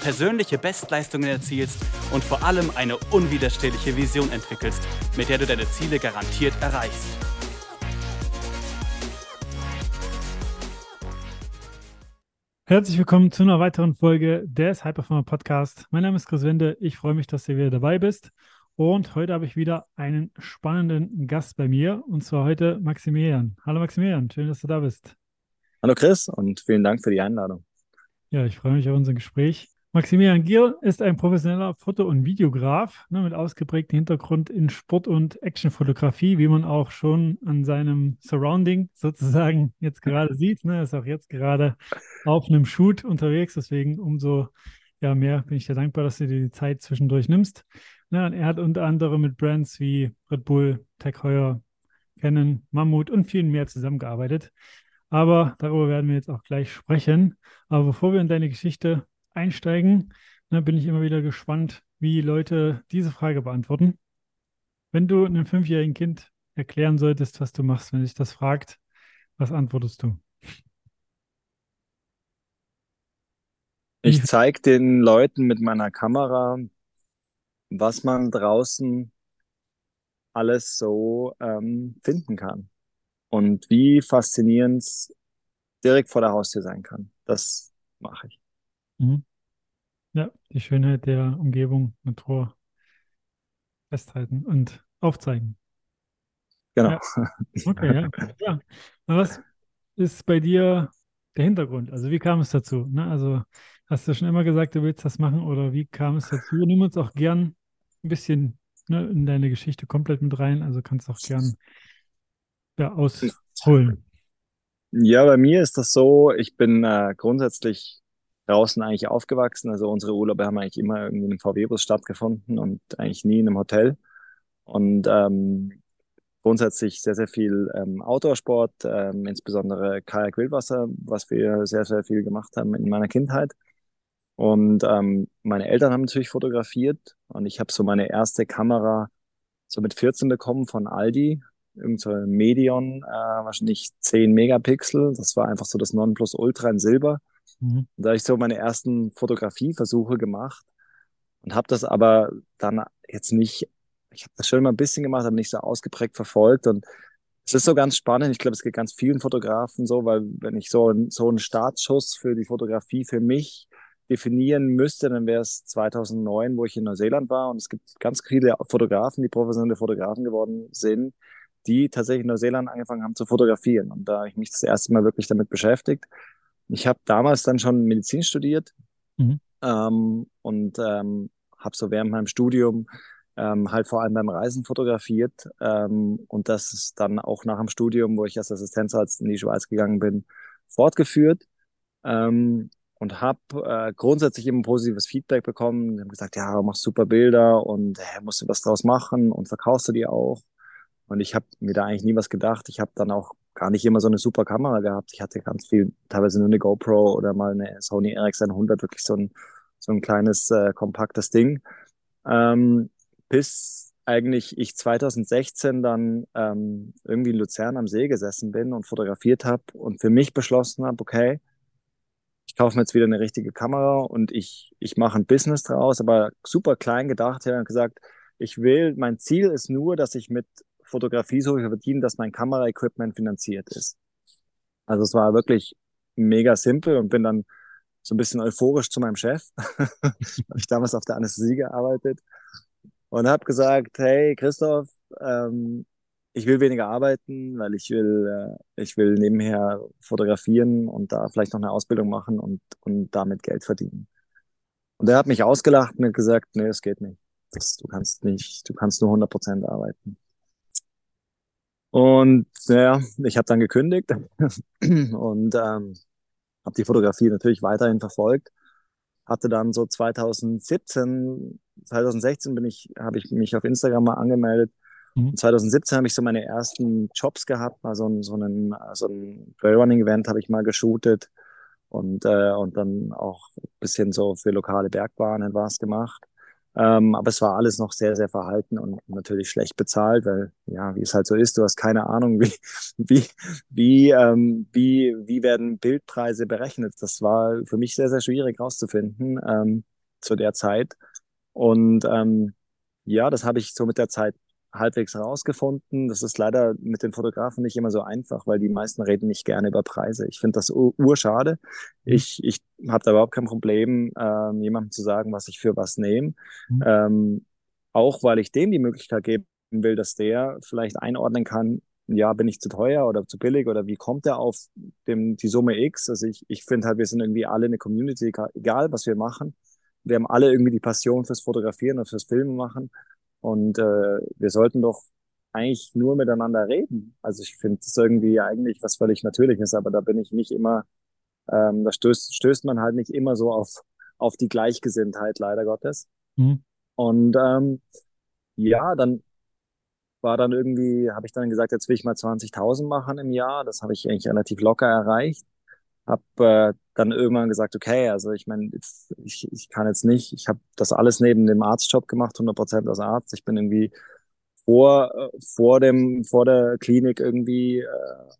persönliche Bestleistungen erzielst und vor allem eine unwiderstehliche Vision entwickelst, mit der du deine Ziele garantiert erreichst. Herzlich willkommen zu einer weiteren Folge des Hyperformer Podcast. Mein Name ist Chris Wende. Ich freue mich, dass du wieder dabei bist. Und heute habe ich wieder einen spannenden Gast bei mir, und zwar heute Maximilian. Hallo Maximilian, schön, dass du da bist. Hallo Chris und vielen Dank für die Einladung. Ja, ich freue mich auf unser Gespräch. Maximilian Gier ist ein professioneller Foto- und Videograf ne, mit ausgeprägtem Hintergrund in Sport- und Actionfotografie, wie man auch schon an seinem Surrounding sozusagen jetzt gerade sieht. Ne, ist auch jetzt gerade auf einem Shoot unterwegs, deswegen umso ja, mehr bin ich dir dankbar, dass du dir die Zeit zwischendurch nimmst. Ne, und er hat unter anderem mit Brands wie Red Bull, Tech Heuer, Canon, Mammut und vielen mehr zusammengearbeitet. Aber darüber werden wir jetzt auch gleich sprechen. Aber bevor wir in deine Geschichte einsteigen, ne, bin ich immer wieder gespannt, wie Leute diese Frage beantworten. Wenn du einem fünfjährigen Kind erklären solltest, was du machst, wenn sich das fragt, was antwortest du? Ich zeige den Leuten mit meiner Kamera, was man draußen alles so ähm, finden kann und wie faszinierend es direkt vor der Haustür sein kann. Das mache ich. Mhm. Ja, die Schönheit der Umgebung, Natur festhalten und aufzeigen. Genau. Ja. Okay, ja. ja. was ist bei dir der Hintergrund? Also wie kam es dazu? Ne? Also hast du schon immer gesagt, du willst das machen oder wie kam es dazu? Nimm uns auch gern ein bisschen ne, in deine Geschichte komplett mit rein. Also kannst auch gern ja, ausholen. Ja, bei mir ist das so, ich bin äh, grundsätzlich draußen eigentlich aufgewachsen. Also unsere Urlaube haben eigentlich immer irgendwie in einem VW-Bus stattgefunden und eigentlich nie in einem Hotel. Und ähm, grundsätzlich sehr, sehr viel ähm, Outdoor-Sport, ähm, insbesondere Kajak-Wildwasser, was wir sehr, sehr viel gemacht haben in meiner Kindheit. Und ähm, meine Eltern haben natürlich fotografiert und ich habe so meine erste Kamera so mit 14 bekommen von Aldi, irgend so Medion, äh, wahrscheinlich 10 Megapixel. Das war einfach so das Nonplusultra in Silber. Mhm. Da habe ich so meine ersten Fotografieversuche gemacht und habe das aber dann jetzt nicht, ich habe das schon mal ein bisschen gemacht, aber nicht so ausgeprägt verfolgt und es ist so ganz spannend. Ich glaube, es geht ganz vielen Fotografen so, weil wenn ich so, so einen Startschuss für die Fotografie für mich definieren müsste, dann wäre es 2009, wo ich in Neuseeland war. Und es gibt ganz viele Fotografen, die professionelle Fotografen geworden sind, die tatsächlich in Neuseeland angefangen haben zu fotografieren. Und da habe ich mich das erste Mal wirklich damit beschäftigt. Ich habe damals dann schon Medizin studiert mhm. ähm, und ähm, habe so während meinem Studium ähm, halt vor allem beim Reisen fotografiert ähm, und das ist dann auch nach dem Studium, wo ich als Assistenzarzt in die Schweiz gegangen bin, fortgeführt ähm, und habe äh, grundsätzlich immer positives Feedback bekommen. Die haben gesagt, ja, du machst super Bilder und äh, musst du was draus machen und verkaufst du die auch. Und ich habe mir da eigentlich nie was gedacht. Ich habe dann auch gar nicht immer so eine super Kamera gehabt. Ich hatte ganz viel, teilweise nur eine GoPro oder mal eine Sony RX100, wirklich so ein, so ein kleines, äh, kompaktes Ding. Ähm, bis eigentlich ich 2016 dann ähm, irgendwie in Luzern am See gesessen bin und fotografiert habe und für mich beschlossen habe, okay, ich kaufe mir jetzt wieder eine richtige Kamera und ich, ich mache ein Business draus, aber super klein gedacht. Ich habe gesagt, ich will, mein Ziel ist nur, dass ich mit Fotografie so viel verdienen, dass mein Kameraequipment finanziert ist. Also es war wirklich mega simpel und bin dann so ein bisschen euphorisch zu meinem Chef. habe ich damals auf der Anästhesie gearbeitet und habe gesagt, hey Christoph, ähm, ich will weniger arbeiten, weil ich will, äh, ich will nebenher fotografieren und da vielleicht noch eine Ausbildung machen und, und damit Geld verdienen. Und er hat mich ausgelacht und hat gesagt, nee, es geht nicht. Das, du kannst nicht, du kannst nur 100 Prozent arbeiten. Und ja, ich habe dann gekündigt und ähm, habe die Fotografie natürlich weiterhin verfolgt. Hatte dann so 2017, 2016 bin ich, habe ich mich auf Instagram mal angemeldet Mhm. 2017 habe ich so meine ersten Jobs gehabt, mal so, ein, so, einen, so ein Trailrunning-Event habe ich mal geshootet und, äh, und dann auch ein bisschen so für lokale Bergbahnen was gemacht. Ähm, aber es war alles noch sehr, sehr verhalten und natürlich schlecht bezahlt, weil, ja, wie es halt so ist, du hast keine Ahnung, wie, wie, wie, ähm, wie, wie werden Bildpreise berechnet. Das war für mich sehr, sehr schwierig rauszufinden ähm, zu der Zeit. Und ähm, ja, das habe ich so mit der Zeit halbwegs herausgefunden. Das ist leider mit den Fotografen nicht immer so einfach, weil die meisten reden nicht gerne über Preise. Ich finde das urschade. Mhm. Ich, ich habe da überhaupt kein Problem, ähm, jemandem zu sagen, was ich für was nehme. Mhm. Ähm, auch weil ich dem die Möglichkeit geben will, dass der vielleicht einordnen kann, ja, bin ich zu teuer oder zu billig oder wie kommt er auf dem, die Summe X? Also ich, ich finde halt, wir sind irgendwie alle eine Community, egal was wir machen. Wir haben alle irgendwie die Passion fürs Fotografieren und fürs Filmen machen. Und äh, wir sollten doch eigentlich nur miteinander reden. Also ich finde es irgendwie eigentlich was völlig Natürliches, aber da bin ich nicht immer, ähm, da stößt, stößt man halt nicht immer so auf, auf die Gleichgesinntheit, leider Gottes. Mhm. Und ähm, ja, dann war dann irgendwie, habe ich dann gesagt, jetzt will ich mal 20.000 machen im Jahr. Das habe ich eigentlich relativ locker erreicht. Habe äh, dann irgendwann gesagt, okay, also ich meine, ich, ich kann jetzt nicht, ich habe das alles neben dem Arztjob gemacht, 100 Prozent als Arzt. Ich bin irgendwie vor, äh, vor, dem, vor der Klinik irgendwie äh,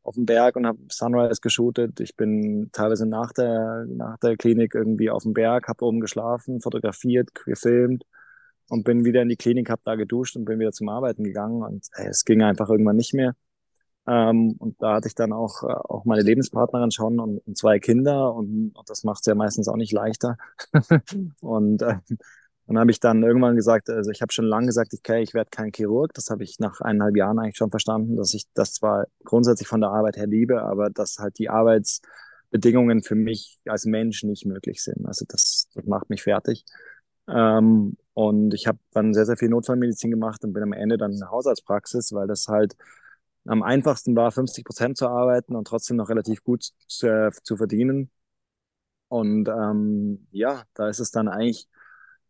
auf dem Berg und habe Sunrise geshootet. Ich bin teilweise nach der, nach der Klinik irgendwie auf dem Berg, habe oben geschlafen, fotografiert, gefilmt und bin wieder in die Klinik, habe da geduscht und bin wieder zum Arbeiten gegangen und ey, es ging einfach irgendwann nicht mehr. Ähm, und da hatte ich dann auch, äh, auch meine Lebenspartnerin schon und, und zwei Kinder und, und das macht es ja meistens auch nicht leichter. und äh, dann habe ich dann irgendwann gesagt, also ich habe schon lange gesagt, okay, ich werde kein Chirurg. Das habe ich nach eineinhalb Jahren eigentlich schon verstanden, dass ich das zwar grundsätzlich von der Arbeit her liebe, aber dass halt die Arbeitsbedingungen für mich als Mensch nicht möglich sind. Also das, das macht mich fertig. Ähm, und ich habe dann sehr, sehr viel Notfallmedizin gemacht und bin am Ende dann in der Hausarztpraxis, weil das halt am einfachsten war, 50 Prozent zu arbeiten und trotzdem noch relativ gut zu, äh, zu verdienen. Und ähm, ja, da ist es dann eigentlich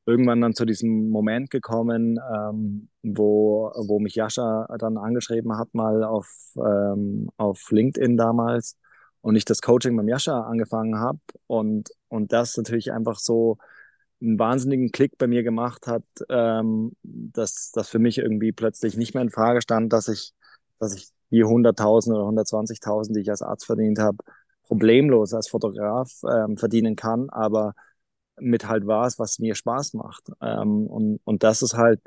irgendwann dann zu diesem Moment gekommen, ähm, wo, wo mich Jascha dann angeschrieben hat, mal auf, ähm, auf LinkedIn damals und ich das Coaching beim Jascha angefangen habe und, und das natürlich einfach so einen wahnsinnigen Klick bei mir gemacht hat, ähm, dass das für mich irgendwie plötzlich nicht mehr in Frage stand, dass ich dass ich die 100.000 oder 120.000, die ich als Arzt verdient habe, problemlos als Fotograf ähm, verdienen kann, aber mit halt was, was mir Spaß macht. Ähm, und, und das ist halt,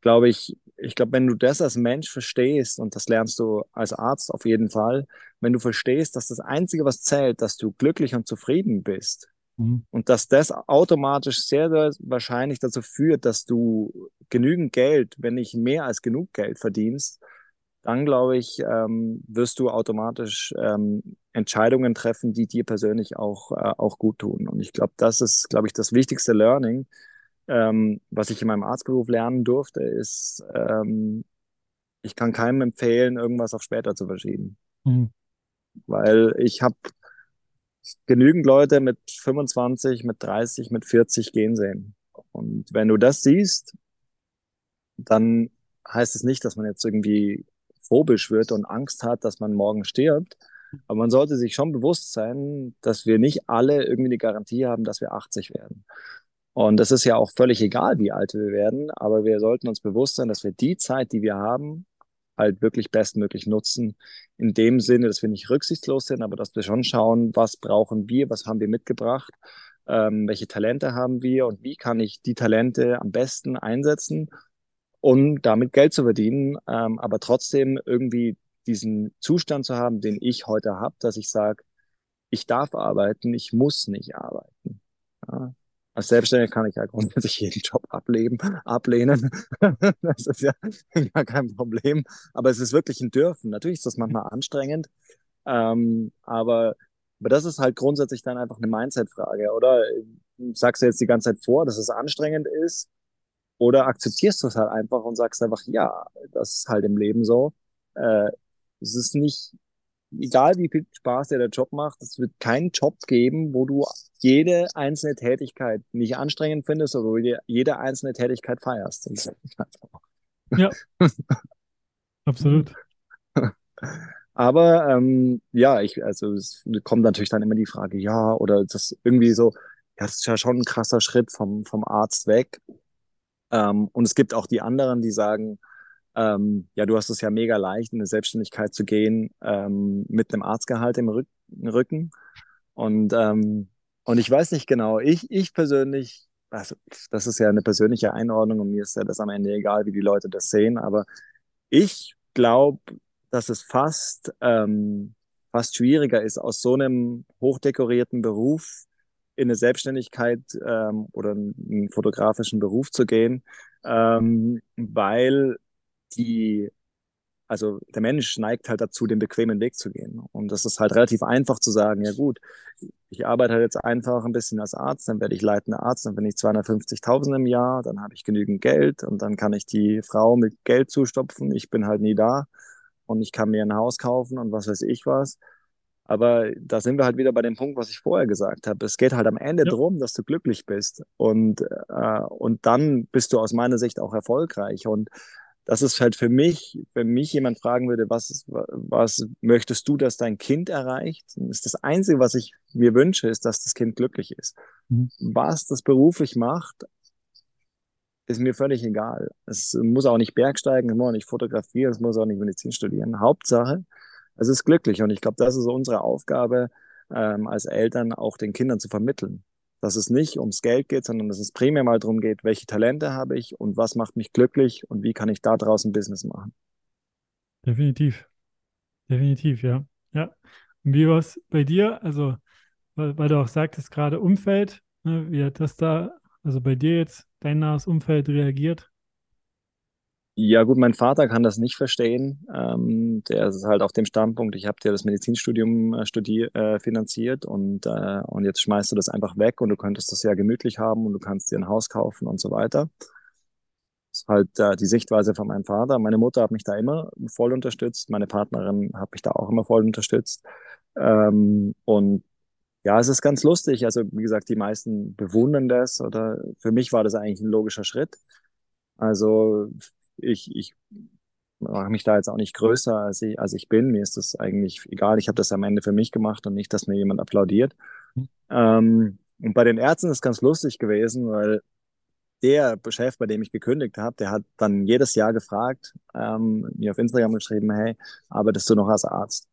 glaube ich, ich glaube, wenn du das als Mensch verstehst, und das lernst du als Arzt auf jeden Fall, wenn du verstehst, dass das Einzige, was zählt, dass du glücklich und zufrieden bist, mhm. und dass das automatisch sehr, sehr wahrscheinlich dazu führt, dass du genügend Geld, wenn nicht mehr als genug Geld verdienst, dann glaube ich, ähm, wirst du automatisch ähm, Entscheidungen treffen, die dir persönlich auch, äh, auch gut tun. Und ich glaube, das ist, glaube ich, das wichtigste Learning, ähm, was ich in meinem Arztberuf lernen durfte, ist, ähm, ich kann keinem empfehlen, irgendwas auf später zu verschieben. Mhm. Weil ich habe genügend Leute mit 25, mit 30, mit 40 gehen sehen. Und wenn du das siehst, dann heißt es nicht, dass man jetzt irgendwie phobisch wird und Angst hat, dass man morgen stirbt. Aber man sollte sich schon bewusst sein, dass wir nicht alle irgendwie die Garantie haben, dass wir 80 werden. Und das ist ja auch völlig egal, wie alt wir werden, aber wir sollten uns bewusst sein, dass wir die Zeit, die wir haben, halt wirklich bestmöglich nutzen. In dem Sinne, dass wir nicht rücksichtslos sind, aber dass wir schon schauen, was brauchen wir, was haben wir mitgebracht, ähm, welche Talente haben wir und wie kann ich die Talente am besten einsetzen um damit Geld zu verdienen, ähm, aber trotzdem irgendwie diesen Zustand zu haben, den ich heute habe, dass ich sage, ich darf arbeiten, ich muss nicht arbeiten. Ja. Als Selbstständiger kann ich ja grundsätzlich jeden Job ableben, ablehnen. das ist ja gar kein Problem. Aber es ist wirklich ein Dürfen. Natürlich ist das manchmal anstrengend. Ähm, aber, aber das ist halt grundsätzlich dann einfach eine Mindset-Frage, oder? Sagst du jetzt die ganze Zeit vor, dass es anstrengend ist? Oder akzeptierst du es halt einfach und sagst einfach, ja, das ist halt im Leben so. Äh, es ist nicht, egal wie viel Spaß dir der Job macht, es wird keinen Job geben, wo du jede einzelne Tätigkeit nicht anstrengend findest, oder wo du jede einzelne Tätigkeit feierst. Ja. Absolut. Aber ähm, ja, ich, also es kommt natürlich dann immer die Frage, ja, oder das irgendwie so, das ist ja schon ein krasser Schritt vom, vom Arzt weg. Ähm, und es gibt auch die anderen, die sagen, ähm, ja, du hast es ja mega leicht, in eine Selbstständigkeit zu gehen, ähm, mit einem Arztgehalt im Rück Rücken. Und, ähm, und ich weiß nicht genau, ich, ich persönlich, also das ist ja eine persönliche Einordnung und mir ist ja das am Ende egal, wie die Leute das sehen, aber ich glaube, dass es fast, ähm, fast schwieriger ist, aus so einem hochdekorierten Beruf in eine Selbstständigkeit ähm, oder einen fotografischen Beruf zu gehen, ähm, weil die, also der Mensch neigt halt dazu, den bequemen Weg zu gehen. Und das ist halt relativ einfach zu sagen, ja gut, ich arbeite halt jetzt einfach ein bisschen als Arzt, dann werde ich leitender Arzt, dann bin ich 250.000 im Jahr, dann habe ich genügend Geld und dann kann ich die Frau mit Geld zustopfen. Ich bin halt nie da und ich kann mir ein Haus kaufen und was weiß ich was. Aber da sind wir halt wieder bei dem Punkt, was ich vorher gesagt habe. Es geht halt am Ende ja. darum, dass du glücklich bist. Und, äh, und dann bist du aus meiner Sicht auch erfolgreich. Und das ist halt für mich, wenn mich jemand fragen würde, was, was möchtest du, dass dein Kind erreicht, ist das Einzige, was ich mir wünsche, ist, dass das Kind glücklich ist. Mhm. Was das beruflich macht, ist mir völlig egal. Es muss auch nicht Bergsteigen, es muss auch nicht fotografieren, es muss auch nicht Medizin studieren. Hauptsache, es ist glücklich. Und ich glaube, das ist unsere Aufgabe ähm, als Eltern, auch den Kindern zu vermitteln. Dass es nicht ums Geld geht, sondern dass es primär mal darum geht, welche Talente habe ich und was macht mich glücklich und wie kann ich da draußen Business machen. Definitiv. Definitiv, ja. Ja. Und wie war es bei dir? Also, weil, weil, du auch sagtest, gerade Umfeld, ne, wie hat das da, also bei dir jetzt, dein nahes Umfeld reagiert? Ja, gut, mein Vater kann das nicht verstehen. Ähm, der ist halt auf dem Standpunkt, ich habe dir das Medizinstudium äh, studier, äh, finanziert und, äh, und jetzt schmeißt du das einfach weg und du könntest das ja gemütlich haben und du kannst dir ein Haus kaufen und so weiter. Das ist halt äh, die Sichtweise von meinem Vater. Meine Mutter hat mich da immer voll unterstützt, meine Partnerin hat mich da auch immer voll unterstützt. Ähm, und ja, es ist ganz lustig. Also, wie gesagt, die meisten bewundern das oder für mich war das eigentlich ein logischer Schritt. Also ich, ich mache mich da jetzt auch nicht größer, als ich, als ich bin. Mir ist das eigentlich egal. Ich habe das am Ende für mich gemacht und nicht, dass mir jemand applaudiert. Mhm. Ähm, und bei den Ärzten ist es ganz lustig gewesen, weil der Chef, bei dem ich gekündigt habe, der hat dann jedes Jahr gefragt, ähm, mir auf Instagram geschrieben, hey, arbeitest du noch als Arzt?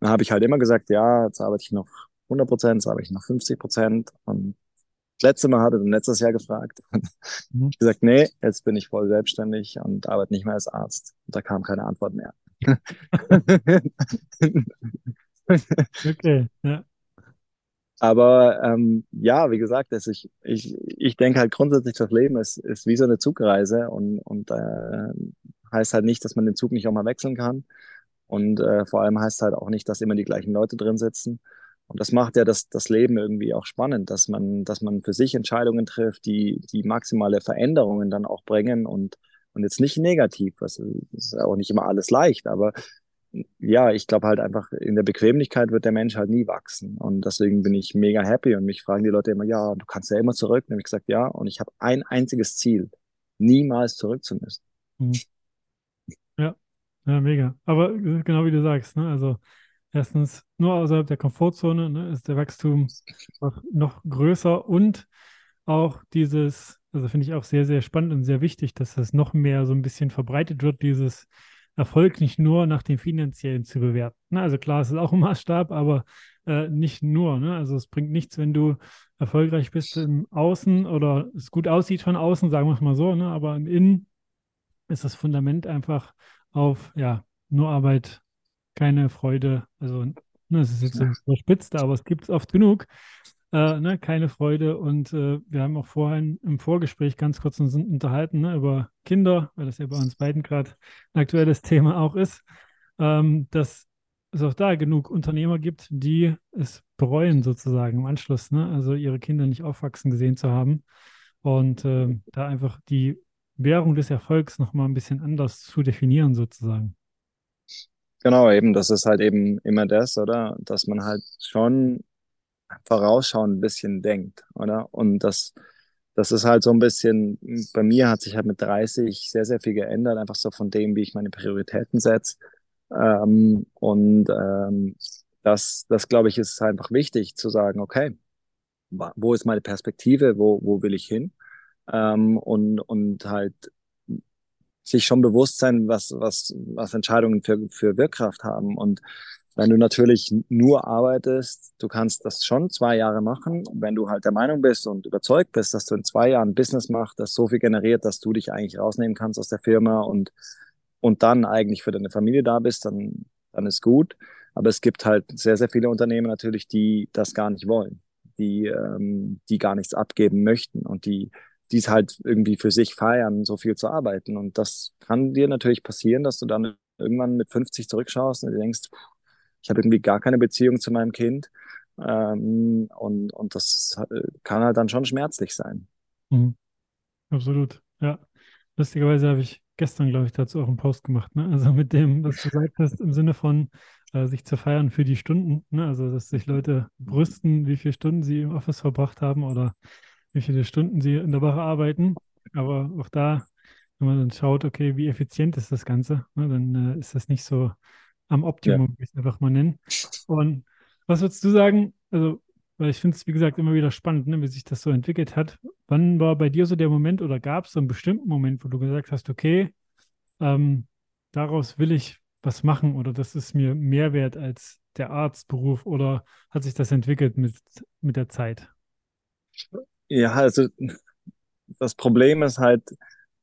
Dann habe ich halt immer gesagt, ja, jetzt arbeite ich noch 100 Prozent, jetzt arbeite ich noch 50 Prozent. Und letzte Mal hatte er letztes Jahr gefragt. Mhm. Ich gesagt, nee, jetzt bin ich voll selbstständig und arbeite nicht mehr als Arzt. Und da kam keine Antwort mehr. okay, ja. Aber ähm, ja, wie gesagt, also ich, ich, ich denke halt grundsätzlich, das Leben ist, ist wie so eine Zugreise und, und äh, heißt halt nicht, dass man den Zug nicht auch mal wechseln kann. Und äh, vor allem heißt halt auch nicht, dass immer die gleichen Leute drin sitzen. Und das macht ja das, das Leben irgendwie auch spannend, dass man, dass man für sich Entscheidungen trifft, die, die maximale Veränderungen dann auch bringen und, und jetzt nicht negativ. Das ist auch nicht immer alles leicht, aber ja, ich glaube halt einfach, in der Bequemlichkeit wird der Mensch halt nie wachsen. Und deswegen bin ich mega happy und mich fragen die Leute immer, ja, du kannst ja immer zurück. Und ich gesagt, ja, und ich habe ein einziges Ziel, niemals zurück zu müssen. Mhm. Ja, ja, mega. Aber genau wie du sagst, ne? Also erstens nur außerhalb der Komfortzone ne, ist der Wachstum noch, größer und auch dieses, also finde ich auch sehr, sehr spannend und sehr wichtig, dass das noch mehr so ein bisschen verbreitet wird, dieses Erfolg nicht nur nach dem finanziellen zu bewerten. Ne? Also klar, es ist auch ein Maßstab, aber äh, nicht nur. Ne? Also es bringt nichts, wenn du erfolgreich bist im Außen oder es gut aussieht von außen, sagen wir es mal so, ne? aber im Innen ist das Fundament einfach auf ja, nur Arbeit keine Freude. Also, ne, es ist jetzt so überspitzt, aber es gibt es oft genug. Äh, ne, keine Freude. Und äh, wir haben auch vorhin im Vorgespräch ganz kurz uns unterhalten ne, über Kinder, weil das ja bei uns beiden gerade ein aktuelles Thema auch ist, ähm, dass es auch da genug Unternehmer gibt, die es bereuen, sozusagen im Anschluss, ne? also ihre Kinder nicht aufwachsen gesehen zu haben. Und äh, da einfach die Währung des Erfolgs nochmal ein bisschen anders zu definieren, sozusagen. Genau, eben, das ist halt eben immer das, oder? Dass man halt schon vorausschauend ein bisschen denkt, oder? Und das, das ist halt so ein bisschen, bei mir hat sich halt mit 30 sehr, sehr viel geändert, einfach so von dem, wie ich meine Prioritäten setze. Ähm, und ähm, das, das glaube ich, ist einfach wichtig zu sagen, okay, wo ist meine Perspektive, wo, wo will ich hin? Ähm, und, und halt sich schon bewusst sein, was, was, was Entscheidungen für, für Wirkkraft haben. Und wenn du natürlich nur arbeitest, du kannst das schon zwei Jahre machen. Wenn du halt der Meinung bist und überzeugt bist, dass du in zwei Jahren Business machst, das so viel generiert, dass du dich eigentlich rausnehmen kannst aus der Firma und, und dann eigentlich für deine Familie da bist, dann, dann ist gut. Aber es gibt halt sehr, sehr viele Unternehmen natürlich, die das gar nicht wollen, die, ähm, die gar nichts abgeben möchten und die, die es halt irgendwie für sich feiern, so viel zu arbeiten. Und das kann dir natürlich passieren, dass du dann irgendwann mit 50 zurückschaust und denkst, ich habe irgendwie gar keine Beziehung zu meinem Kind. Ähm, und, und das kann halt dann schon schmerzlich sein. Mhm. Absolut, ja. Lustigerweise habe ich gestern, glaube ich, dazu auch einen Post gemacht. Ne? Also mit dem, was du gesagt hast, im Sinne von äh, sich zu feiern für die Stunden. Ne? Also, dass sich Leute brüsten, wie viele Stunden sie im Office verbracht haben oder wie viele Stunden sie in der Woche arbeiten. Aber auch da, wenn man dann schaut, okay, wie effizient ist das Ganze, ne? dann äh, ist das nicht so am Optimum, ja. wie ich es einfach mal nennen. Und was würdest du sagen, also, weil ich finde es, wie gesagt, immer wieder spannend, ne, wie sich das so entwickelt hat. Wann war bei dir so der Moment oder gab es so einen bestimmten Moment, wo du gesagt hast, okay, ähm, daraus will ich was machen oder das ist mir mehr wert als der Arztberuf oder hat sich das entwickelt mit, mit der Zeit? Ja, also das Problem ist halt,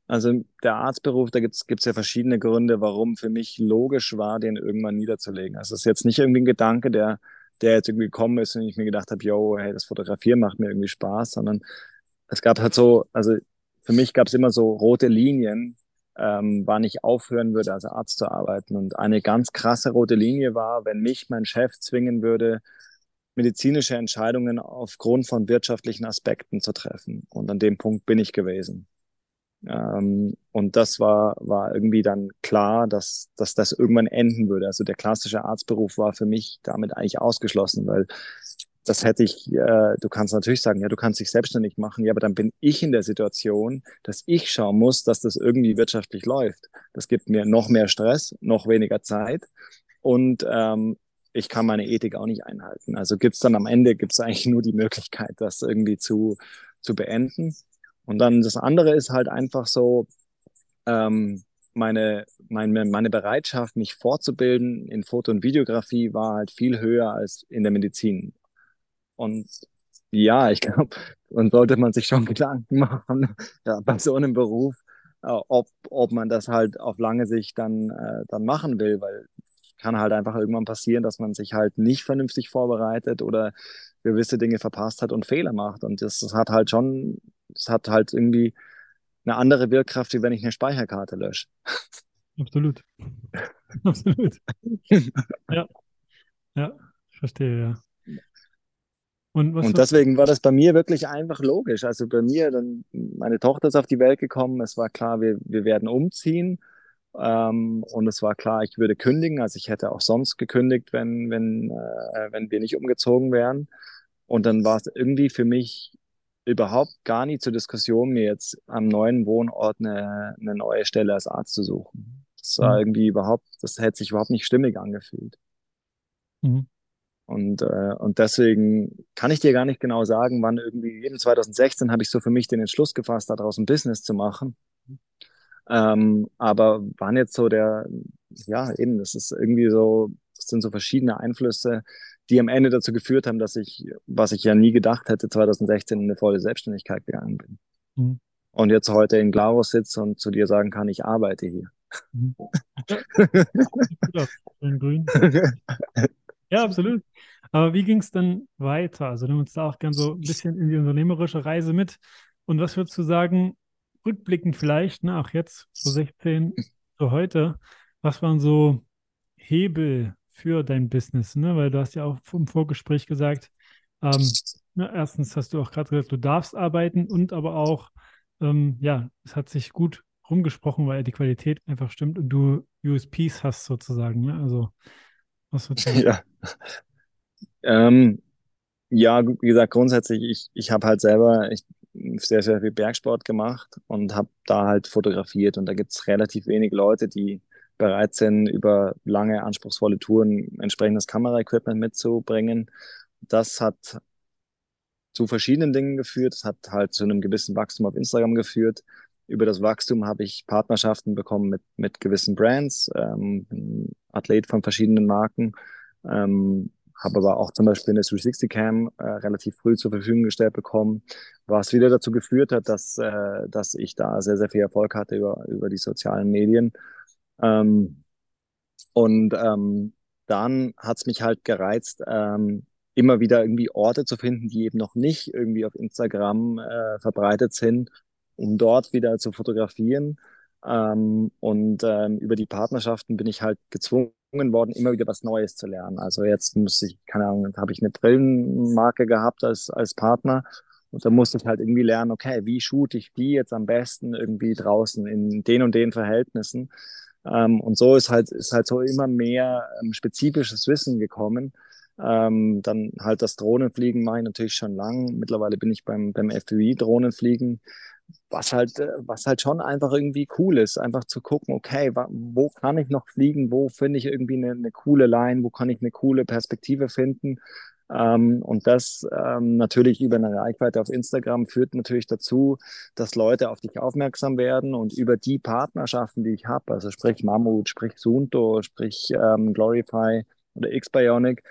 also der Arztberuf, da gibt's gibt's ja verschiedene Gründe, warum für mich logisch war, den irgendwann niederzulegen. Also es ist jetzt nicht irgendwie ein Gedanke, der, der jetzt irgendwie gekommen ist und ich mir gedacht habe, yo, hey, das Fotografieren macht mir irgendwie Spaß, sondern es gab halt so, also für mich gab es immer so rote Linien, ähm, wann ich aufhören würde, als Arzt zu arbeiten. Und eine ganz krasse rote Linie war, wenn mich mein Chef zwingen würde, medizinische Entscheidungen aufgrund von wirtschaftlichen Aspekten zu treffen. Und an dem Punkt bin ich gewesen. Ähm, und das war, war irgendwie dann klar, dass, dass das irgendwann enden würde. Also der klassische Arztberuf war für mich damit eigentlich ausgeschlossen, weil das hätte ich, äh, du kannst natürlich sagen, ja, du kannst dich selbstständig machen, ja, aber dann bin ich in der Situation, dass ich schauen muss, dass das irgendwie wirtschaftlich läuft. Das gibt mir noch mehr Stress, noch weniger Zeit und ähm, ich kann meine Ethik auch nicht einhalten. Also gibt's dann am Ende, gibt's eigentlich nur die Möglichkeit, das irgendwie zu, zu beenden. Und dann das andere ist halt einfach so, ähm, meine, meine, meine Bereitschaft, mich fortzubilden in Foto- und Videografie war halt viel höher als in der Medizin. Und ja, ich glaube, dann sollte man sich schon Gedanken machen, ja, bei so einem Beruf, äh, ob, ob man das halt auf lange Sicht dann, äh, dann machen will, weil kann halt einfach irgendwann passieren, dass man sich halt nicht vernünftig vorbereitet oder gewisse Dinge verpasst hat und Fehler macht. Und das, das hat halt schon es hat halt irgendwie eine andere Wirkkraft, wie wenn ich eine Speicherkarte lösche. Absolut. Absolut. ja. Ja, ich verstehe, ja. Und, und, deswegen war das bei mir wirklich einfach logisch. Also bei mir, dann, meine Tochter ist auf die Welt gekommen, es war klar, wir, wir werden umziehen. Ähm, und es war klar, ich würde kündigen. Also ich hätte auch sonst gekündigt, wenn, wenn, äh, wenn wir nicht umgezogen wären. Und dann war es irgendwie für mich überhaupt gar nie zur Diskussion, mir jetzt am neuen Wohnort eine, eine neue Stelle als Arzt zu suchen. Das war mhm. irgendwie überhaupt, das hätte sich überhaupt nicht stimmig angefühlt. Mhm. Und, äh, und deswegen kann ich dir gar nicht genau sagen, wann irgendwie, eben 2016 habe ich so für mich den Entschluss gefasst, daraus ein Business zu machen. Ähm, aber wann jetzt so der, ja, eben, das ist irgendwie so, das sind so verschiedene Einflüsse, die am Ende dazu geführt haben, dass ich, was ich ja nie gedacht hätte, 2016 in eine volle Selbstständigkeit gegangen bin. Mhm. Und jetzt heute in Glarus sitze und zu dir sagen kann, ich arbeite hier. Mhm. ja, absolut. Aber wie ging es dann weiter? Also nimm uns da auch gern so ein bisschen in die unternehmerische Reise mit. Und was würdest du sagen, rückblickend vielleicht, auch jetzt, so 16, so heute, was waren so Hebel für dein Business, ne? Weil du hast ja auch im Vorgespräch gesagt, ähm, ne, erstens hast du auch gerade gesagt, du darfst arbeiten und aber auch, ähm, ja, es hat sich gut rumgesprochen, weil die Qualität einfach stimmt und du USPs hast sozusagen, ne? Also was wird Ja. Ähm, ja, wie gesagt, grundsätzlich, ich, ich habe halt selber, ich, sehr, sehr viel Bergsport gemacht und habe da halt fotografiert. Und da gibt es relativ wenig Leute, die bereit sind, über lange, anspruchsvolle Touren entsprechendes Kameraequipment mitzubringen. Das hat zu verschiedenen Dingen geführt. Es hat halt zu einem gewissen Wachstum auf Instagram geführt. Über das Wachstum habe ich Partnerschaften bekommen mit, mit gewissen Brands, ähm, Athlet von verschiedenen Marken, ähm, habe aber auch zum Beispiel eine 360 Cam äh, relativ früh zur Verfügung gestellt bekommen, was wieder dazu geführt hat, dass, äh, dass ich da sehr, sehr viel Erfolg hatte über, über die sozialen Medien. Ähm, und ähm, dann hat es mich halt gereizt, ähm, immer wieder irgendwie Orte zu finden, die eben noch nicht irgendwie auf Instagram äh, verbreitet sind, um dort wieder zu fotografieren. Ähm, und ähm, über die Partnerschaften bin ich halt gezwungen worden, immer wieder was Neues zu lernen. Also jetzt muss ich, keine Ahnung, habe ich eine Brillenmarke gehabt als, als Partner. Und da musste ich halt irgendwie lernen, okay, wie shoote ich die jetzt am besten irgendwie draußen in den und den Verhältnissen. Ähm, und so ist halt, ist halt so immer mehr ähm, spezifisches Wissen gekommen. Ähm, dann halt das Drohnenfliegen mache ich natürlich schon lang. Mittlerweile bin ich beim, beim FUI Drohnenfliegen was halt, äh, was halt schon einfach irgendwie cool ist, einfach zu gucken, okay, wo kann ich noch fliegen, wo finde ich irgendwie eine, eine, coole Line, wo kann ich eine coole Perspektive finden. Ähm, und das ähm, natürlich über eine Reichweite auf Instagram führt natürlich dazu, dass Leute auf dich aufmerksam werden und über die Partnerschaften, die ich habe, also sprich Mammut, sprich Sunto, sprich ähm, Glorify oder X-Bionic,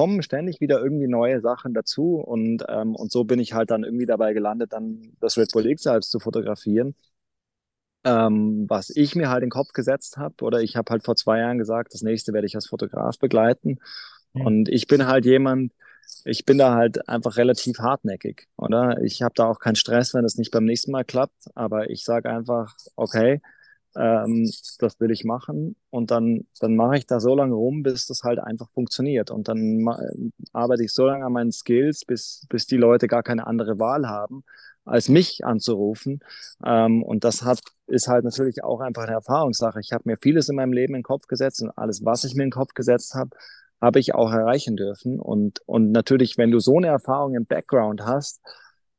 kommen ständig wieder irgendwie neue Sachen dazu und, ähm, und so bin ich halt dann irgendwie dabei gelandet, dann das Red Bull X als zu fotografieren. Ähm, was ich mir halt in den Kopf gesetzt habe, oder ich habe halt vor zwei Jahren gesagt, das nächste werde ich als Fotograf begleiten. Mhm. Und ich bin halt jemand, ich bin da halt einfach relativ hartnäckig, oder? Ich habe da auch keinen Stress, wenn es nicht beim nächsten Mal klappt, aber ich sage einfach, okay, ähm, das will ich machen. Und dann, dann mache ich da so lange rum, bis das halt einfach funktioniert. Und dann arbeite ich so lange an meinen Skills, bis, bis die Leute gar keine andere Wahl haben, als mich anzurufen. Ähm, und das hat, ist halt natürlich auch einfach eine Erfahrungssache. Ich habe mir vieles in meinem Leben in den Kopf gesetzt und alles, was ich mir in den Kopf gesetzt habe, habe ich auch erreichen dürfen. Und, und natürlich, wenn du so eine Erfahrung im Background hast,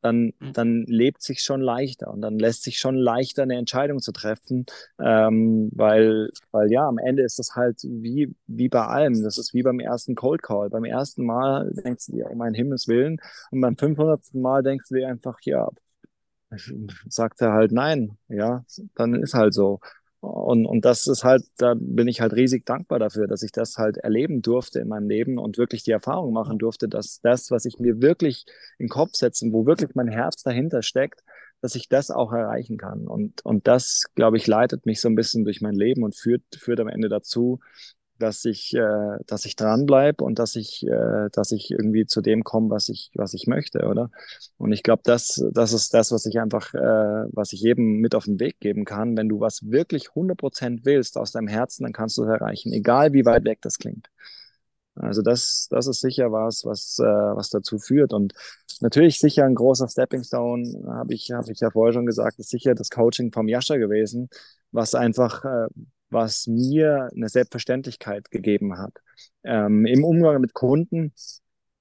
dann, mhm. dann lebt sich schon leichter und dann lässt sich schon leichter eine Entscheidung zu treffen, ähm, weil, weil ja, am Ende ist das halt wie, wie bei allem. Das ist wie beim ersten Cold Call. Beim ersten Mal denkst du dir, um mein Himmels Willen und beim 500. Mal denkst du dir einfach, ja, sagt er halt nein, ja, dann ist halt so. Und, und das ist halt, da bin ich halt riesig dankbar dafür, dass ich das halt erleben durfte in meinem Leben und wirklich die Erfahrung machen durfte, dass das, was ich mir wirklich in den Kopf setze, wo wirklich mein Herz dahinter steckt, dass ich das auch erreichen kann. Und, und das, glaube ich, leitet mich so ein bisschen durch mein Leben und führt, führt am Ende dazu, dass ich, äh, dass ich dranbleibe und dass ich, äh, dass ich irgendwie zu dem komme, was ich, was ich möchte, oder? Und ich glaube, das, das ist das, was ich einfach, äh, was ich jedem mit auf den Weg geben kann. Wenn du was wirklich 100% willst aus deinem Herzen, dann kannst du es erreichen, egal wie weit weg das klingt. Also das, das ist sicher was, was, äh, was dazu führt. Und natürlich sicher ein großer Stepping Stone, habe ich, hab ich ja vorher schon gesagt, ist sicher das Coaching vom Jascha gewesen, was einfach, äh, was mir eine Selbstverständlichkeit gegeben hat. Ähm, Im Umgang mit Kunden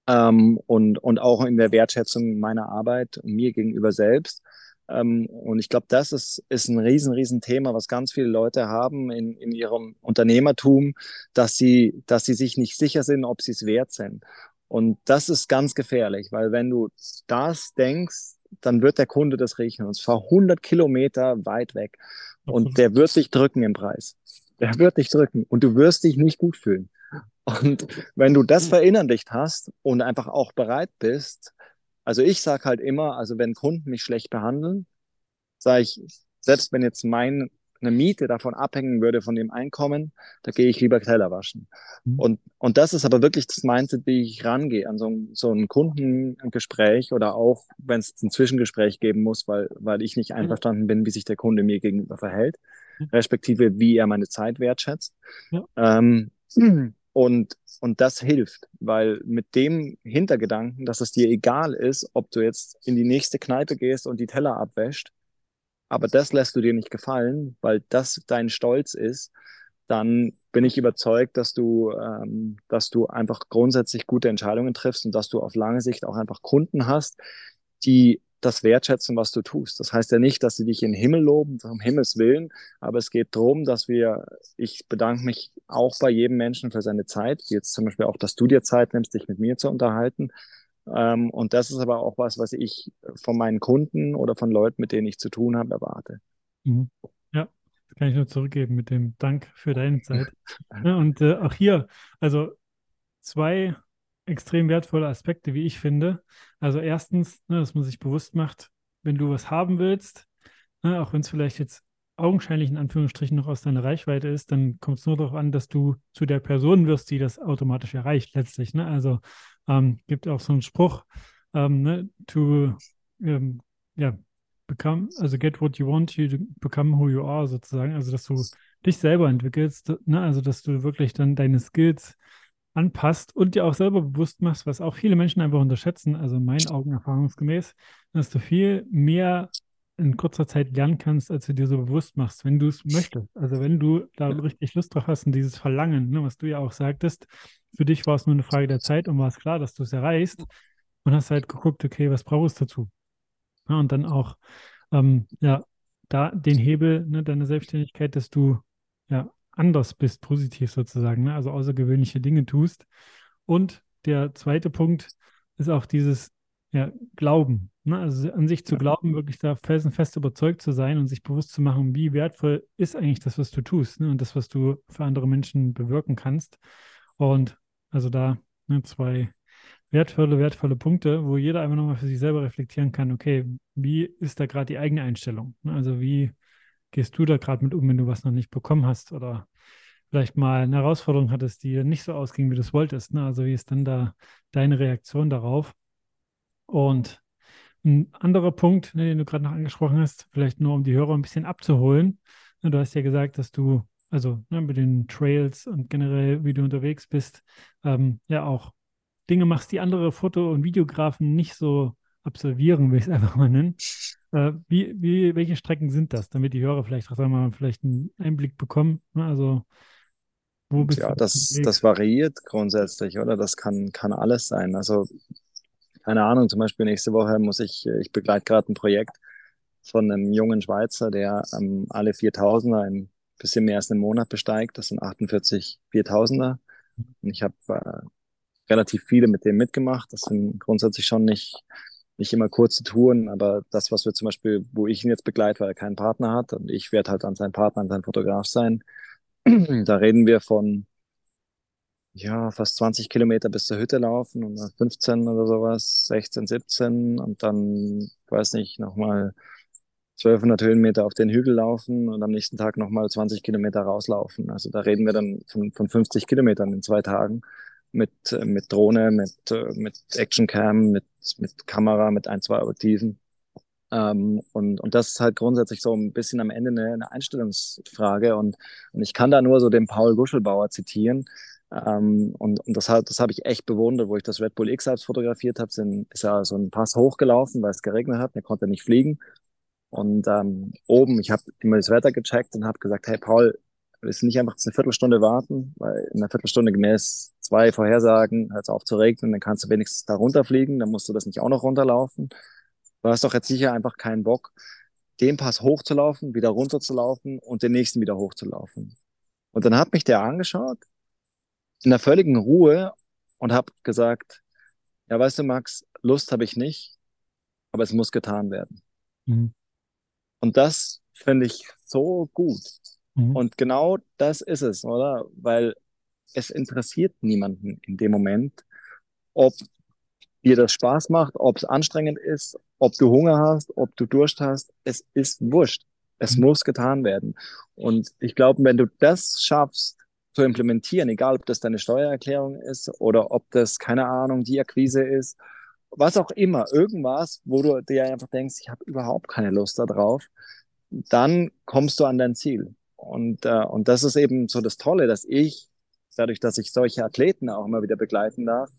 ähm, und, und auch in der Wertschätzung meiner Arbeit mir gegenüber selbst. Ähm, und ich glaube, das ist, ist ein riesen, riesen Thema, was ganz viele Leute haben in, in ihrem Unternehmertum, dass sie, dass sie sich nicht sicher sind, ob sie es wert sind. Und das ist ganz gefährlich, weil wenn du das denkst, dann wird der Kunde das riechen und zwar 100 Kilometer weit weg. Und der wird dich drücken im Preis. Der wird dich drücken und du wirst dich nicht gut fühlen. Und wenn du das verinnerlicht hast und einfach auch bereit bist, also ich sage halt immer, also wenn Kunden mich schlecht behandeln, sage ich, selbst wenn jetzt mein eine Miete davon abhängen würde von dem Einkommen, da gehe ich lieber Teller waschen. Mhm. Und, und das ist aber wirklich das Mindset, wie ich rangehe an so, so ein Kundengespräch oder auch, wenn es ein Zwischengespräch geben muss, weil, weil ich nicht mhm. einverstanden bin, wie sich der Kunde mir gegenüber verhält, mhm. respektive wie er meine Zeit wertschätzt. Ja. Ähm, und, und das hilft, weil mit dem Hintergedanken, dass es dir egal ist, ob du jetzt in die nächste Kneipe gehst und die Teller abwäscht, aber das lässt du dir nicht gefallen, weil das dein Stolz ist, dann bin ich überzeugt, dass du, ähm, dass du einfach grundsätzlich gute Entscheidungen triffst und dass du auf lange Sicht auch einfach Kunden hast, die das wertschätzen, was du tust. Das heißt ja nicht, dass sie dich in den Himmel loben, um Himmels Willen, aber es geht darum, dass wir, ich bedanke mich auch bei jedem Menschen für seine Zeit, jetzt zum Beispiel auch, dass du dir Zeit nimmst, dich mit mir zu unterhalten. Ähm, und das ist aber auch was, was ich von meinen Kunden oder von Leuten, mit denen ich zu tun habe, erwarte. Mhm. Ja, das kann ich nur zurückgeben mit dem Dank für deine Zeit. Ja, und äh, auch hier, also zwei extrem wertvolle Aspekte, wie ich finde. Also erstens, ne, dass man sich bewusst macht, wenn du was haben willst, ne, auch wenn es vielleicht jetzt augenscheinlich in Anführungsstrichen noch aus deiner Reichweite ist, dann kommt es nur darauf an, dass du zu der Person wirst, die das automatisch erreicht letztlich. Ne? Also ähm, gibt auch so einen Spruch, ähm, ne, to ähm, ja, become, also get what you want, you become who you are sozusagen. Also dass du dich selber entwickelst, ne? also dass du wirklich dann deine Skills anpasst und dir auch selber bewusst machst, was auch viele Menschen einfach unterschätzen, also in meinen Augen erfahrungsgemäß, dass du viel mehr in kurzer Zeit lernen kannst, als du dir so bewusst machst, wenn du es möchtest. Also wenn du da richtig Lust drauf hast und dieses Verlangen, ne, was du ja auch sagtest, für dich war es nur eine Frage der Zeit und war es klar, dass du es erreichst und hast halt geguckt, okay, was brauchst du dazu? Ja, und dann auch, ähm, ja, da den Hebel ne, deiner Selbstständigkeit, dass du ja anders bist, positiv sozusagen, ne? also außergewöhnliche Dinge tust. Und der zweite Punkt ist auch dieses ja, Glauben. Ne? Also an sich zu glauben, wirklich da felsenfest überzeugt zu sein und sich bewusst zu machen, wie wertvoll ist eigentlich das, was du tust ne? und das, was du für andere Menschen bewirken kannst. Und also da ne, zwei wertvolle, wertvolle Punkte, wo jeder einfach nochmal für sich selber reflektieren kann, okay, wie ist da gerade die eigene Einstellung? Ne? Also wie gehst du da gerade mit um, wenn du was noch nicht bekommen hast oder vielleicht mal eine Herausforderung hattest, die nicht so ausging, wie du es wolltest? Ne? Also wie ist dann da deine Reaktion darauf? Und ein anderer Punkt, ne, den du gerade noch angesprochen hast, vielleicht nur um die Hörer ein bisschen abzuholen. Ne, du hast ja gesagt, dass du, also ne, mit den Trails und generell, wie du unterwegs bist, ähm, ja auch Dinge machst, die andere Foto- und Videografen nicht so absolvieren, will ich es einfach mal nennen. Äh, wie, wie, welche Strecken sind das, damit die Hörer vielleicht auch mal vielleicht einen Einblick bekommen? Ne? Also wo bist ja, du das, das variiert grundsätzlich, oder? Das kann, kann alles sein. Also keine Ahnung, zum Beispiel nächste Woche muss ich, ich begleite gerade ein Projekt von einem jungen Schweizer, der ähm, alle 4000er ein bisschen mehr als einen Monat besteigt. Das sind 48 4000er. Und ich habe äh, relativ viele mit dem mitgemacht. Das sind grundsätzlich schon nicht nicht immer kurze Touren, aber das, was wir zum Beispiel, wo ich ihn jetzt begleite, weil er keinen Partner hat und ich werde halt an seinen Partner, an seinen Fotograf sein, da reden wir von ja, fast 20 Kilometer bis zur Hütte laufen und 15 oder sowas, 16, 17 und dann, weiß nicht, nochmal 1200 Höhenmeter auf den Hügel laufen und am nächsten Tag nochmal 20 Kilometer rauslaufen. Also da reden wir dann von, von 50 Kilometern in zwei Tagen mit, mit Drohne, mit, mit Actioncam, mit, mit Kamera, mit ein, zwei Objektiven. Ähm, und, und das ist halt grundsätzlich so ein bisschen am Ende eine, eine Einstellungsfrage. Und, und ich kann da nur so den Paul Guschelbauer zitieren. Ähm, und und das, das habe ich echt bewundert, wo ich das Red Bull X-Alps fotografiert habe, ist er so ein Pass hochgelaufen, weil es geregnet hat, er konnte nicht fliegen. Und ähm, oben, ich habe immer das Wetter gecheckt und habe gesagt, hey Paul, willst du nicht einfach eine Viertelstunde warten, weil in einer Viertelstunde gemäß zwei Vorhersagen hört es auf zu regnen, dann kannst du wenigstens da runterfliegen, dann musst du das nicht auch noch runterlaufen. Du hast doch jetzt sicher einfach keinen Bock, den Pass hochzulaufen, wieder runterzulaufen und den nächsten wieder hochzulaufen. Und dann hat mich der angeschaut, in der völligen Ruhe und hat gesagt, ja, weißt du, Max, Lust habe ich nicht, aber es muss getan werden. Mhm. Und das finde ich so gut. Mhm. Und genau das ist es, oder? Weil es interessiert niemanden in dem Moment, ob dir das Spaß macht, ob es anstrengend ist, ob du Hunger hast, ob du Durst hast. Es ist wurscht. Es mhm. muss getan werden. Und ich glaube, wenn du das schaffst zu implementieren, egal ob das deine Steuererklärung ist oder ob das, keine Ahnung, die Akquise ist, was auch immer, irgendwas, wo du dir einfach denkst, ich habe überhaupt keine Lust darauf, dann kommst du an dein Ziel. Und, äh, und das ist eben so das Tolle, dass ich, dadurch, dass ich solche Athleten auch immer wieder begleiten darf,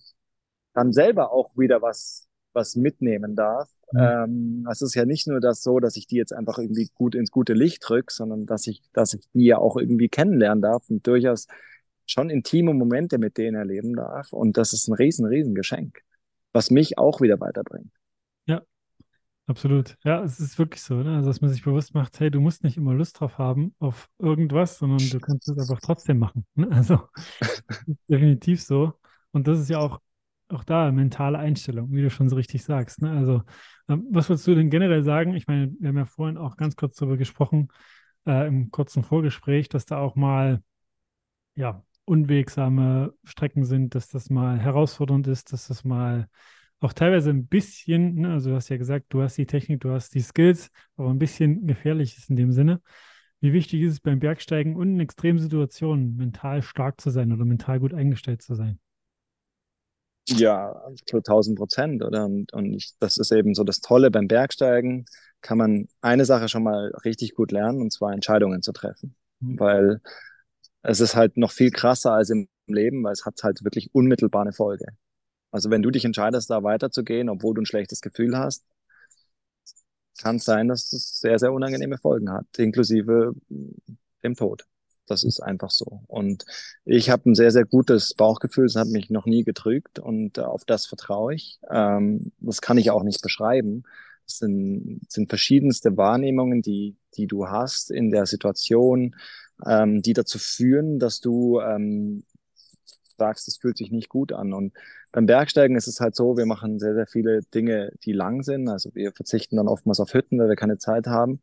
dann selber auch wieder was, was mitnehmen darf. Mhm. Ähm, es ist ja nicht nur das so, dass ich die jetzt einfach irgendwie gut ins gute Licht drücke, sondern dass ich, dass ich die ja auch irgendwie kennenlernen darf und durchaus schon intime Momente mit denen erleben darf. Und das ist ein riesen, riesen Geschenk, was mich auch wieder weiterbringt. Ja, Absolut. Ja, es ist wirklich so, ne? Also, dass man sich bewusst macht, hey, du musst nicht immer Lust drauf haben auf irgendwas, sondern du kannst es einfach trotzdem machen. Ne? Also, definitiv so. Und das ist ja auch, auch da mentale Einstellung, wie du schon so richtig sagst. Ne? Also, ähm, was würdest du denn generell sagen? Ich meine, wir haben ja vorhin auch ganz kurz darüber gesprochen, äh, im kurzen Vorgespräch, dass da auch mal, ja, unwegsame Strecken sind, dass das mal herausfordernd ist, dass das mal auch teilweise ein bisschen, ne, also du hast ja gesagt, du hast die Technik, du hast die Skills, aber ein bisschen gefährlich ist in dem Sinne. Wie wichtig ist es beim Bergsteigen und in extremen Situationen mental stark zu sein oder mental gut eingestellt zu sein? Ja, zu 1000 Prozent, oder? Und, und ich, das ist eben so das Tolle beim Bergsteigen, kann man eine Sache schon mal richtig gut lernen, und zwar Entscheidungen zu treffen. Mhm. Weil es ist halt noch viel krasser als im Leben, weil es hat halt wirklich unmittelbar eine Folge. Also wenn du dich entscheidest, da weiterzugehen, obwohl du ein schlechtes Gefühl hast, kann es sein, dass es sehr, sehr unangenehme Folgen hat, inklusive dem Tod. Das ist einfach so. Und ich habe ein sehr, sehr gutes Bauchgefühl. Es hat mich noch nie getrügt und auf das vertraue ich. Ähm, das kann ich auch nicht beschreiben. Es sind, sind verschiedenste Wahrnehmungen, die, die du hast in der Situation, ähm, die dazu führen, dass du ähm, sagst, es fühlt sich nicht gut an. Und beim Bergsteigen ist es halt so, wir machen sehr, sehr viele Dinge, die lang sind. Also wir verzichten dann oftmals auf Hütten, weil wir keine Zeit haben.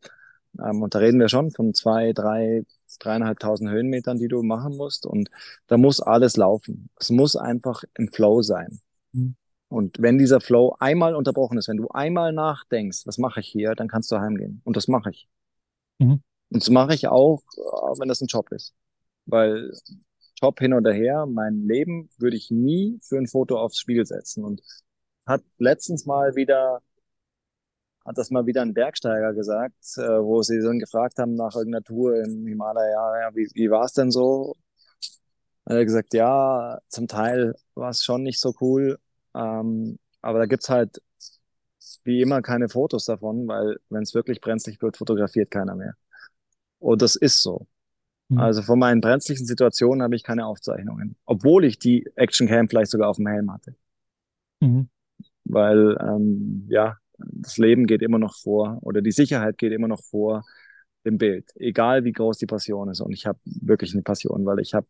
Ähm, und da reden wir schon von zwei, drei, dreieinhalbtausend Höhenmetern, die du machen musst. Und da muss alles laufen. Es muss einfach im Flow sein. Mhm. Und wenn dieser Flow einmal unterbrochen ist, wenn du einmal nachdenkst, was mache ich hier, dann kannst du heimgehen. Und das mache ich. Mhm. Und das mache ich auch, wenn das ein Job ist. Weil Job hin oder her, mein Leben würde ich nie für ein Foto aufs Spiel setzen. Und hat letztens mal wieder, hat das mal wieder ein Bergsteiger gesagt, äh, wo sie dann gefragt haben nach irgendeiner Tour im Himalaya, ja, wie, wie war es denn so? Hat er gesagt, ja, zum Teil war es schon nicht so cool, ähm, aber da gibt's halt wie immer keine Fotos davon, weil wenn es wirklich brenzlig wird, fotografiert keiner mehr. Und das ist so. Mhm. Also von meinen brenzlichen Situationen habe ich keine Aufzeichnungen, obwohl ich die Actioncam vielleicht sogar auf dem Helm hatte. Mhm. Weil ähm, ja, das Leben geht immer noch vor oder die Sicherheit geht immer noch vor dem Bild, egal wie groß die Passion ist. Und ich habe wirklich eine Passion, weil ich habe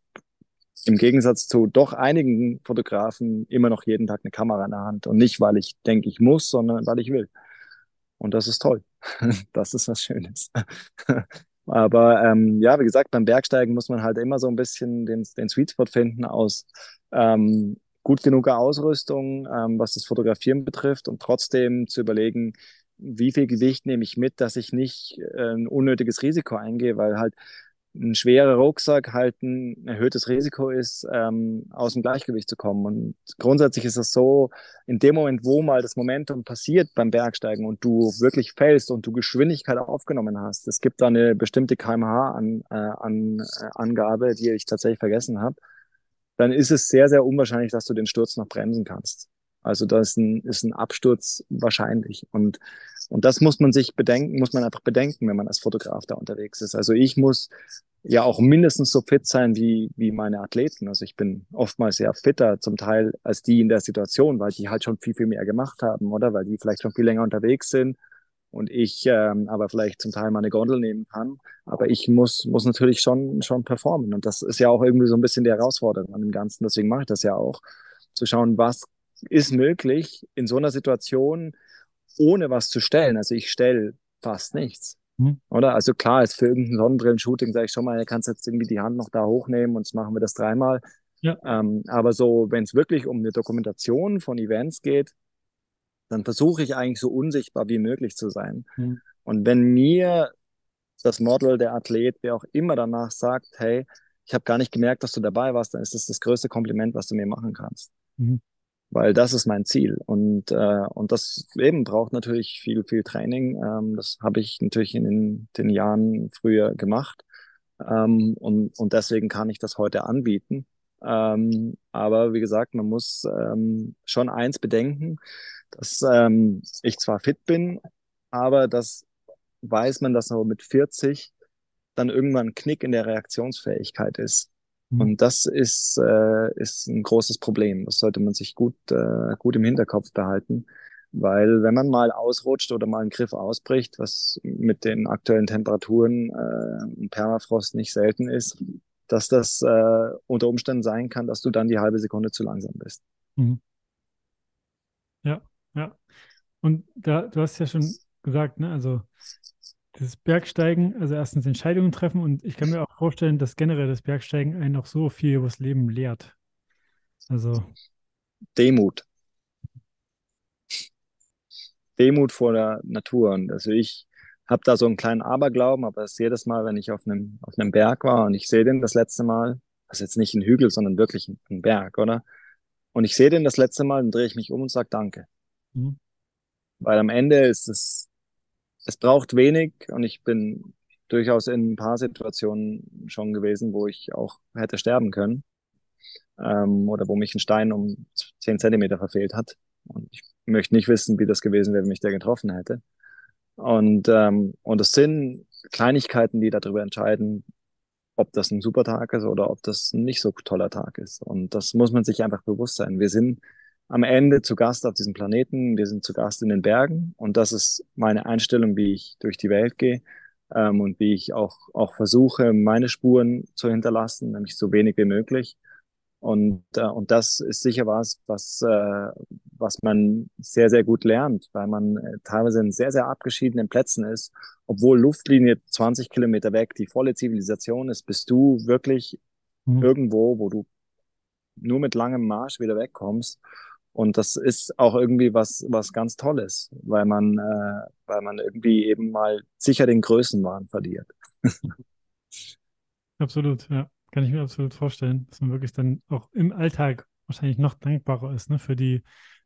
im Gegensatz zu doch einigen Fotografen immer noch jeden Tag eine Kamera in der Hand. Und nicht, weil ich denke, ich muss, sondern weil ich will. Und das ist toll. Das ist was Schönes. Aber ähm, ja, wie gesagt, beim Bergsteigen muss man halt immer so ein bisschen den, den Sweet Spot finden aus ähm, gut genuger Ausrüstung, ähm, was das Fotografieren betrifft und trotzdem zu überlegen, wie viel Gewicht nehme ich mit, dass ich nicht äh, ein unnötiges Risiko eingehe, weil halt ein schwerer Rucksack halt ein erhöhtes Risiko ist, ähm, aus dem Gleichgewicht zu kommen. Und grundsätzlich ist es so, in dem Moment, wo mal das Momentum passiert beim Bergsteigen und du wirklich fällst und du Geschwindigkeit aufgenommen hast, es gibt da eine bestimmte kmh-Angabe, an, äh, die ich tatsächlich vergessen habe, dann ist es sehr, sehr unwahrscheinlich, dass du den Sturz noch bremsen kannst. Also da ist ein, ist ein Absturz wahrscheinlich. Und, und das muss man sich bedenken, muss man einfach bedenken, wenn man als Fotograf da unterwegs ist. Also ich muss ja auch mindestens so fit sein wie, wie meine Athleten. Also ich bin oftmals sehr fitter zum Teil als die in der Situation, weil die halt schon viel, viel mehr gemacht haben, oder? Weil die vielleicht schon viel länger unterwegs sind und ich ähm, aber vielleicht zum Teil meine Gondel nehmen kann. Aber ich muss, muss natürlich schon, schon performen. Und das ist ja auch irgendwie so ein bisschen die Herausforderung an dem Ganzen. Deswegen mache ich das ja auch. Zu schauen, was ist möglich in so einer Situation, ohne was zu stellen. Also ich stelle fast nichts. Mhm. Oder? Also klar, ist für irgendein Sonnenbrillen-Shooting, sage ich schon mal, du kannst jetzt irgendwie die Hand noch da hochnehmen und jetzt machen wir das dreimal. Ja. Ähm, aber so, wenn es wirklich um eine Dokumentation von Events geht, dann versuche ich eigentlich so unsichtbar wie möglich zu sein. Mhm. Und wenn mir das Model, der Athlet, wer auch immer danach sagt, hey, ich habe gar nicht gemerkt, dass du dabei warst, dann ist das das größte Kompliment, was du mir machen kannst. Mhm weil das ist mein Ziel. Und, äh, und das eben braucht natürlich viel, viel Training. Ähm, das habe ich natürlich in den, den Jahren früher gemacht. Ähm, und, und deswegen kann ich das heute anbieten. Ähm, aber wie gesagt, man muss ähm, schon eins bedenken, dass ähm, ich zwar fit bin, aber das weiß man, dass so mit 40 dann irgendwann ein Knick in der Reaktionsfähigkeit ist. Mhm. Und das ist, äh, ist ein großes Problem. Das sollte man sich gut, äh, gut im Hinterkopf behalten. Weil wenn man mal ausrutscht oder mal einen Griff ausbricht, was mit den aktuellen Temperaturen äh, und Permafrost nicht selten ist, dass das äh, unter Umständen sein kann, dass du dann die halbe Sekunde zu langsam bist. Mhm. Ja. Und da, du hast ja schon gesagt, ne, also das Bergsteigen, also erstens Entscheidungen treffen und ich kann mir auch vorstellen, dass generell das Bergsteigen einen auch so viel über das Leben lehrt. Also Demut. Demut vor der Natur. Und also ich habe da so einen kleinen Aberglauben, aber es jedes Mal, wenn ich auf einem, auf einem Berg war und ich sehe den das letzte Mal, das ist jetzt nicht ein Hügel, sondern wirklich ein Berg, oder? Und ich sehe den das letzte Mal, dann drehe ich mich um und sage Danke. Mhm. Weil am Ende ist es, es braucht wenig und ich bin durchaus in ein paar Situationen schon gewesen, wo ich auch hätte sterben können ähm, oder wo mich ein Stein um zehn Zentimeter verfehlt hat. Und ich möchte nicht wissen, wie das gewesen wäre, wenn mich der getroffen hätte. Und, ähm, und es sind Kleinigkeiten, die darüber entscheiden, ob das ein super Tag ist oder ob das ein nicht so toller Tag ist. Und das muss man sich einfach bewusst sein. Wir sind am Ende zu Gast auf diesem Planeten, wir sind zu Gast in den Bergen und das ist meine Einstellung, wie ich durch die Welt gehe ähm, und wie ich auch, auch versuche, meine Spuren zu hinterlassen, nämlich so wenig wie möglich. Und, äh, und das ist sicher was, was, äh, was man sehr, sehr gut lernt, weil man äh, teilweise in sehr, sehr abgeschiedenen Plätzen ist. Obwohl Luftlinie 20 Kilometer weg die volle Zivilisation ist, bist du wirklich mhm. irgendwo, wo du nur mit langem Marsch wieder wegkommst. Und das ist auch irgendwie was, was ganz Tolles, weil man, äh, weil man irgendwie eben mal sicher den Größenwahn verliert. Absolut, ja. Kann ich mir absolut vorstellen, dass man wirklich dann auch im Alltag wahrscheinlich noch dankbarer ist, ne, für die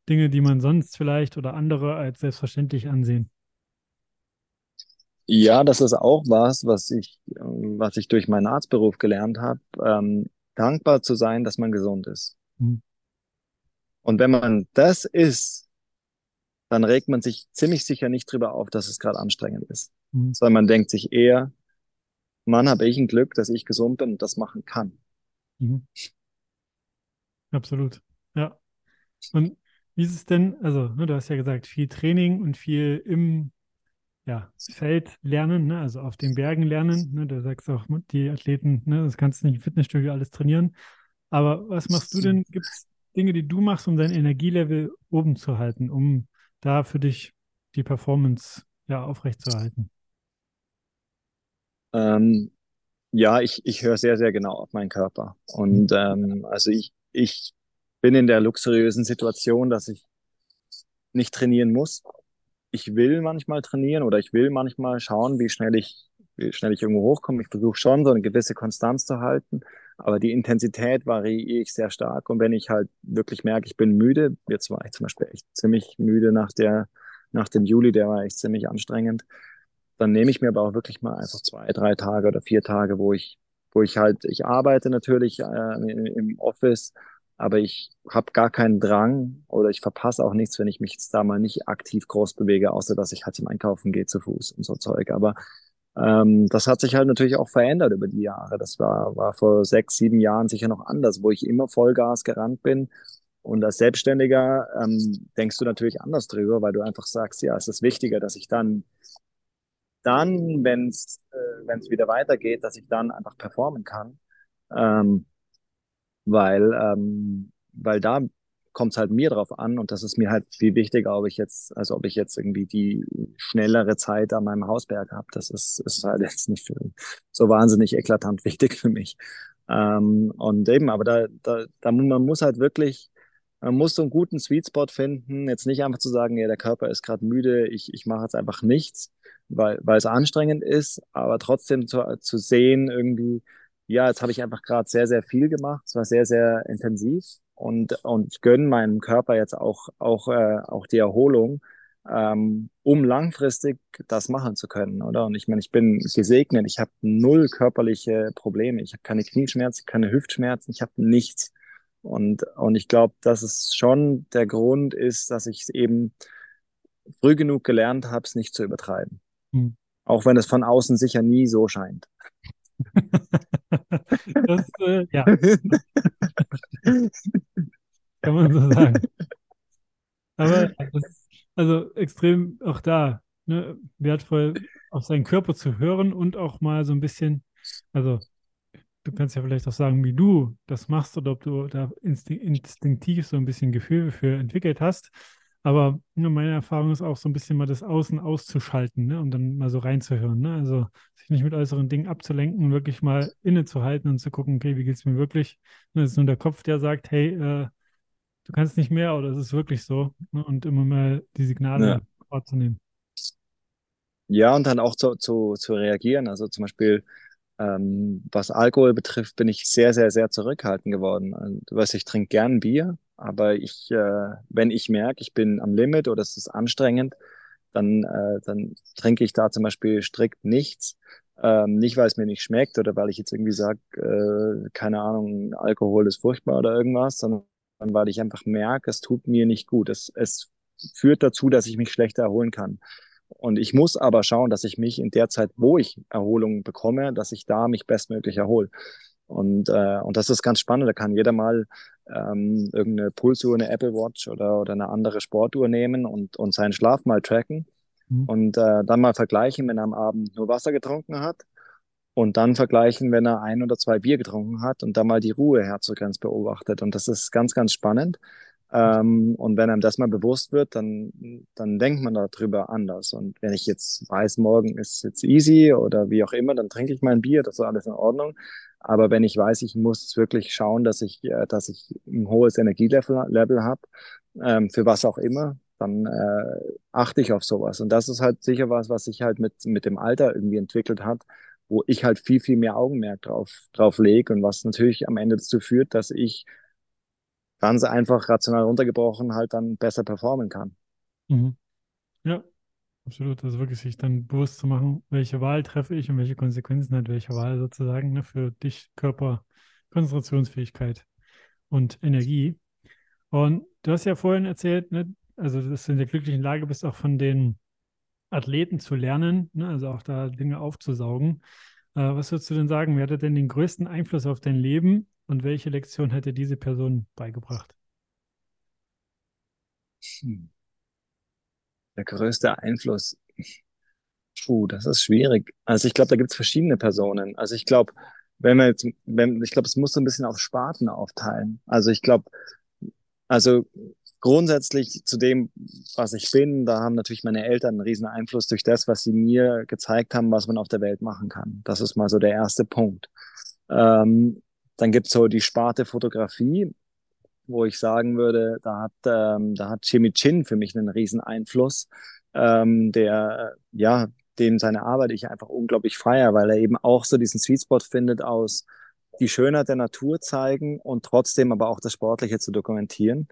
Dinge, die man sonst vielleicht oder andere als selbstverständlich ansehen. Ja, das ist auch was, was ich, was ich durch meinen Arztberuf gelernt habe, ähm, dankbar zu sein, dass man gesund ist. Mhm. Und wenn man das ist, dann regt man sich ziemlich sicher nicht drüber auf, dass es gerade anstrengend ist, mhm. sondern man denkt sich eher, Mann, habe ich ein Glück, dass ich gesund bin und das machen kann. Mhm. Absolut. Ja. Und wie ist es denn, also ne, du hast ja gesagt, viel Training und viel im ja, Feld lernen, ne, also auf den Bergen lernen. Ne, du sagst auch, die Athleten, ne, das kannst du nicht im Fitnessstudio alles trainieren. Aber was machst du denn? Gibt es Dinge, die du machst, um dein Energielevel oben zu halten, um da für dich die Performance ja aufrechtzuerhalten? Ähm, ja, ich, ich höre sehr, sehr genau auf meinen Körper. Und ähm, also ich, ich bin in der luxuriösen Situation, dass ich nicht trainieren muss. Ich will manchmal trainieren oder ich will manchmal schauen, wie schnell ich, wie schnell ich irgendwo hochkomme. Ich versuche schon, so eine gewisse Konstanz zu halten, aber die Intensität variiere ich sehr stark. Und wenn ich halt wirklich merke, ich bin müde, jetzt war ich zum Beispiel echt ziemlich müde nach der, nach dem Juli, der war echt ziemlich anstrengend dann nehme ich mir aber auch wirklich mal einfach zwei, drei Tage oder vier Tage, wo ich, wo ich halt, ich arbeite natürlich äh, im Office, aber ich habe gar keinen Drang oder ich verpasse auch nichts, wenn ich mich jetzt da mal nicht aktiv groß bewege, außer dass ich halt zum Einkaufen gehe zu Fuß und so Zeug. Aber ähm, das hat sich halt natürlich auch verändert über die Jahre. Das war, war vor sechs, sieben Jahren sicher noch anders, wo ich immer Vollgas gerannt bin. Und als Selbstständiger ähm, denkst du natürlich anders drüber, weil du einfach sagst, ja, es ist wichtiger, dass ich dann dann, wenn es äh, wenn's wieder weitergeht, dass ich dann einfach performen kann. Ähm, weil, ähm, weil da kommt es halt mir drauf an und das ist mir halt viel wichtiger, ob ich jetzt, also ob ich jetzt irgendwie die schnellere Zeit an meinem Hausberg habe. Das ist, ist halt jetzt nicht für, so wahnsinnig eklatant wichtig für mich. Ähm, und eben, aber da, da, da man muss halt wirklich, man muss so einen guten Sweet Spot finden, jetzt nicht einfach zu sagen, ja, der Körper ist gerade müde, ich, ich mache jetzt einfach nichts, weil, weil es anstrengend ist, aber trotzdem zu, zu sehen, irgendwie, ja, jetzt habe ich einfach gerade sehr, sehr viel gemacht. Es war sehr, sehr intensiv und, und ich gönne meinem Körper jetzt auch, auch, äh, auch die Erholung, ähm, um langfristig das machen zu können, oder? Und ich meine, ich bin gesegnet, ich habe null körperliche Probleme, ich habe keine Knieschmerzen, keine Hüftschmerzen, ich habe nichts. Und, und ich glaube, dass es schon der Grund ist, dass ich es eben früh genug gelernt habe, es nicht zu übertreiben. Hm. Auch wenn es von außen sicher nie so scheint. das, äh, ja. Kann man so sagen. Aber das, Also extrem auch da, ne, wertvoll auf seinen Körper zu hören und auch mal so ein bisschen, also du kannst ja vielleicht auch sagen, wie du das machst oder ob du da instinktiv so ein bisschen Gefühl für entwickelt hast. Aber ne, meine Erfahrung ist auch so ein bisschen mal das Außen auszuschalten ne, und dann mal so reinzuhören. Ne? Also sich nicht mit äußeren Dingen abzulenken, wirklich mal innezuhalten und zu gucken, okay, wie geht es mir wirklich? Ne, das ist nur der Kopf, der sagt, hey, äh, du kannst nicht mehr oder es ist wirklich so. Ne? Und immer mal die Signale ja. wahrzunehmen. Ja, und dann auch zu, zu, zu reagieren. Also zum Beispiel, ähm, was Alkohol betrifft, bin ich sehr, sehr, sehr zurückhaltend geworden. Und, du weißt, ich trinke gern Bier, aber ich, äh, wenn ich merke, ich bin am Limit oder es ist anstrengend, dann, äh, dann trinke ich da zum Beispiel strikt nichts. Ähm, nicht, weil es mir nicht schmeckt oder weil ich jetzt irgendwie sage, äh, keine Ahnung, Alkohol ist furchtbar oder irgendwas, sondern weil ich einfach merke, es tut mir nicht gut. Es, es führt dazu, dass ich mich schlechter erholen kann. Und ich muss aber schauen, dass ich mich in der Zeit, wo ich Erholung bekomme, dass ich da mich bestmöglich erhole. Und, äh, und das ist ganz spannend. Da kann jeder mal ähm, irgendeine Pulsuhr, eine Apple Watch oder, oder eine andere Sportuhr nehmen und, und seinen Schlaf mal tracken. Mhm. Und äh, dann mal vergleichen, wenn er am Abend nur Wasser getrunken hat. Und dann vergleichen, wenn er ein oder zwei Bier getrunken hat und dann mal die Ruhe Herzogrenz beobachtet. Und das ist ganz, ganz spannend. Ähm, und wenn einem das mal bewusst wird, dann, dann denkt man darüber anders. Und wenn ich jetzt weiß, morgen ist jetzt easy oder wie auch immer, dann trinke ich mein Bier, das ist alles in Ordnung. Aber wenn ich weiß, ich muss wirklich schauen, dass ich, äh, dass ich ein hohes Energielevel Level habe, ähm, für was auch immer, dann äh, achte ich auf sowas. Und das ist halt sicher was, was sich halt mit, mit dem Alter irgendwie entwickelt hat, wo ich halt viel, viel mehr Augenmerk drauf, drauf lege und was natürlich am Ende dazu führt, dass ich ganz einfach rational runtergebrochen halt dann besser performen kann. Mhm. Ja, absolut. Also wirklich sich dann bewusst zu machen, welche Wahl treffe ich und welche Konsequenzen hat welche Wahl sozusagen ne, für dich, Körper, Konzentrationsfähigkeit und Energie. Und du hast ja vorhin erzählt, ne, also dass du in der glücklichen Lage bist, auch von den Athleten zu lernen, ne, also auch da Dinge aufzusaugen. Äh, was würdest du denn sagen? Wer hatte denn den größten Einfluss auf dein Leben und welche Lektion hätte diese Person beigebracht? Hm. Der größte Einfluss. Puh, das ist schwierig. Also ich glaube, da gibt es verschiedene Personen. Also ich glaube, wenn wir jetzt, wenn, ich glaube, es muss so ein bisschen auf Sparten aufteilen. Also ich glaube, also grundsätzlich zu dem, was ich bin, da haben natürlich meine Eltern einen riesen Einfluss durch das, was sie mir gezeigt haben, was man auf der Welt machen kann. Das ist mal so der erste Punkt. Ähm, dann gibt es so die Sparte Fotografie, wo ich sagen würde, da hat, ähm, da hat Jimmy Chin für mich einen riesen Einfluss, ähm, der, ja, dem seine Arbeit ich einfach unglaublich feier, weil er eben auch so diesen Sweet Spot findet aus die Schönheit der Natur zeigen und trotzdem aber auch das Sportliche zu dokumentieren.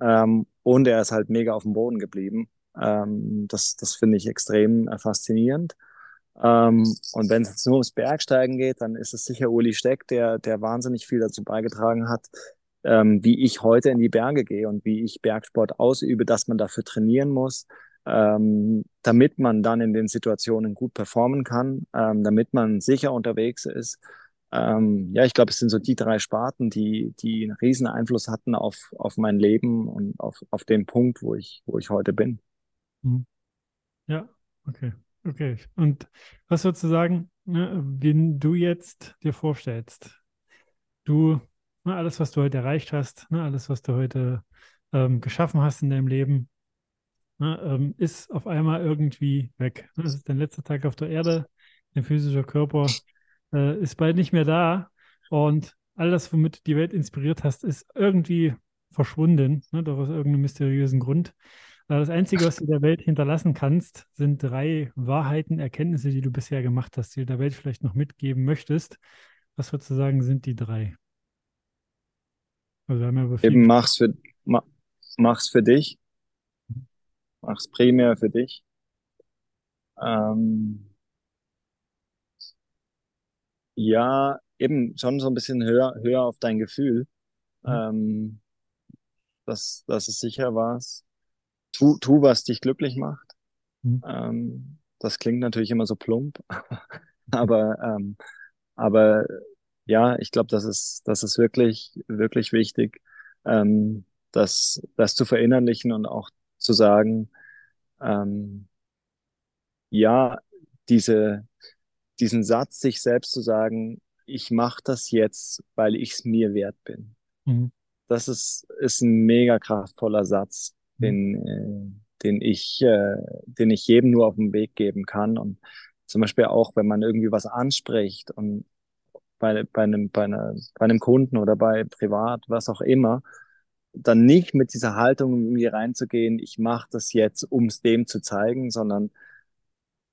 Ähm, und er ist halt mega auf dem Boden geblieben. Ähm, das das finde ich extrem äh, faszinierend. Ähm, und wenn es jetzt nur ums Bergsteigen geht, dann ist es sicher Uli Steck, der, der wahnsinnig viel dazu beigetragen hat, ähm, wie ich heute in die Berge gehe und wie ich Bergsport ausübe, dass man dafür trainieren muss, ähm, damit man dann in den Situationen gut performen kann, ähm, damit man sicher unterwegs ist. Ähm, ja, ich glaube, es sind so die drei Sparten, die, die einen riesen Einfluss hatten auf, auf mein Leben und auf, auf den Punkt, wo ich, wo ich heute bin. Mhm. Ja, okay. Okay, und was würdest du sagen, ne, wenn du jetzt dir vorstellst, du, ne, alles, was du heute erreicht hast, ne, alles, was du heute ähm, geschaffen hast in deinem Leben, ne, ähm, ist auf einmal irgendwie weg. Das ist dein letzter Tag auf der Erde, dein physischer Körper äh, ist bald nicht mehr da und all das, womit du die Welt inspiriert hast, ist irgendwie verschwunden, ne, doch aus irgendeinem mysteriösen Grund. Das Einzige, was du der Welt hinterlassen kannst, sind drei Wahrheiten, Erkenntnisse, die du bisher gemacht hast, die du der Welt vielleicht noch mitgeben möchtest. Was würdest du sagen, sind die drei? Also ja Eben mach's für, ma, mach's für dich. Mach's primär für dich. Ähm, ja, eben schon so ein bisschen höher, höher auf dein Gefühl. Mhm. Ähm, das, das ist sicher was tu, tu, was dich glücklich macht. Mhm. Ähm, das klingt natürlich immer so plump, aber, ähm, aber ja, ich glaube, das ist, das ist wirklich, wirklich wichtig, ähm, das, das zu verinnerlichen und auch zu sagen, ähm, ja, diese, diesen Satz, sich selbst zu sagen, ich mache das jetzt, weil ich es mir wert bin. Mhm. Das ist, ist ein mega kraftvoller Satz, mhm. den, äh, den, ich, äh, den ich jedem nur auf den Weg geben kann. Und zum Beispiel auch, wenn man irgendwie was anspricht und bei, bei, einem, bei, einer, bei einem Kunden oder bei privat, was auch immer, dann nicht mit dieser Haltung irgendwie reinzugehen, ich mache das jetzt, um es dem zu zeigen, sondern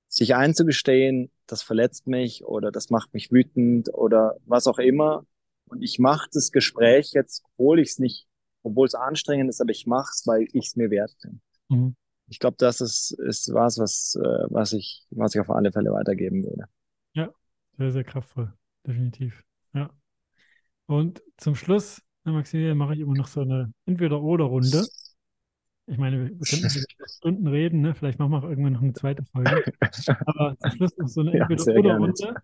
sich einzugestehen, das verletzt mich oder das macht mich wütend oder was auch immer. Und ich mache das Gespräch jetzt, obwohl ich es nicht, obwohl es anstrengend ist, aber ich mache es, weil ich es mir wert bin. Mhm. Ich glaube, das ist, ist was, was, äh, was, ich, was ich auf alle Fälle weitergeben würde. Ja, sehr, sehr kraftvoll, definitiv. Ja. Und zum Schluss, Maximilian, mache ich immer noch so eine Entweder-Oder-Runde. Ich meine, wir können Stunden reden, ne? Vielleicht machen wir auch irgendwann noch eine zweite Folge. Aber zum Schluss noch so eine Entweder-Oder-Runde.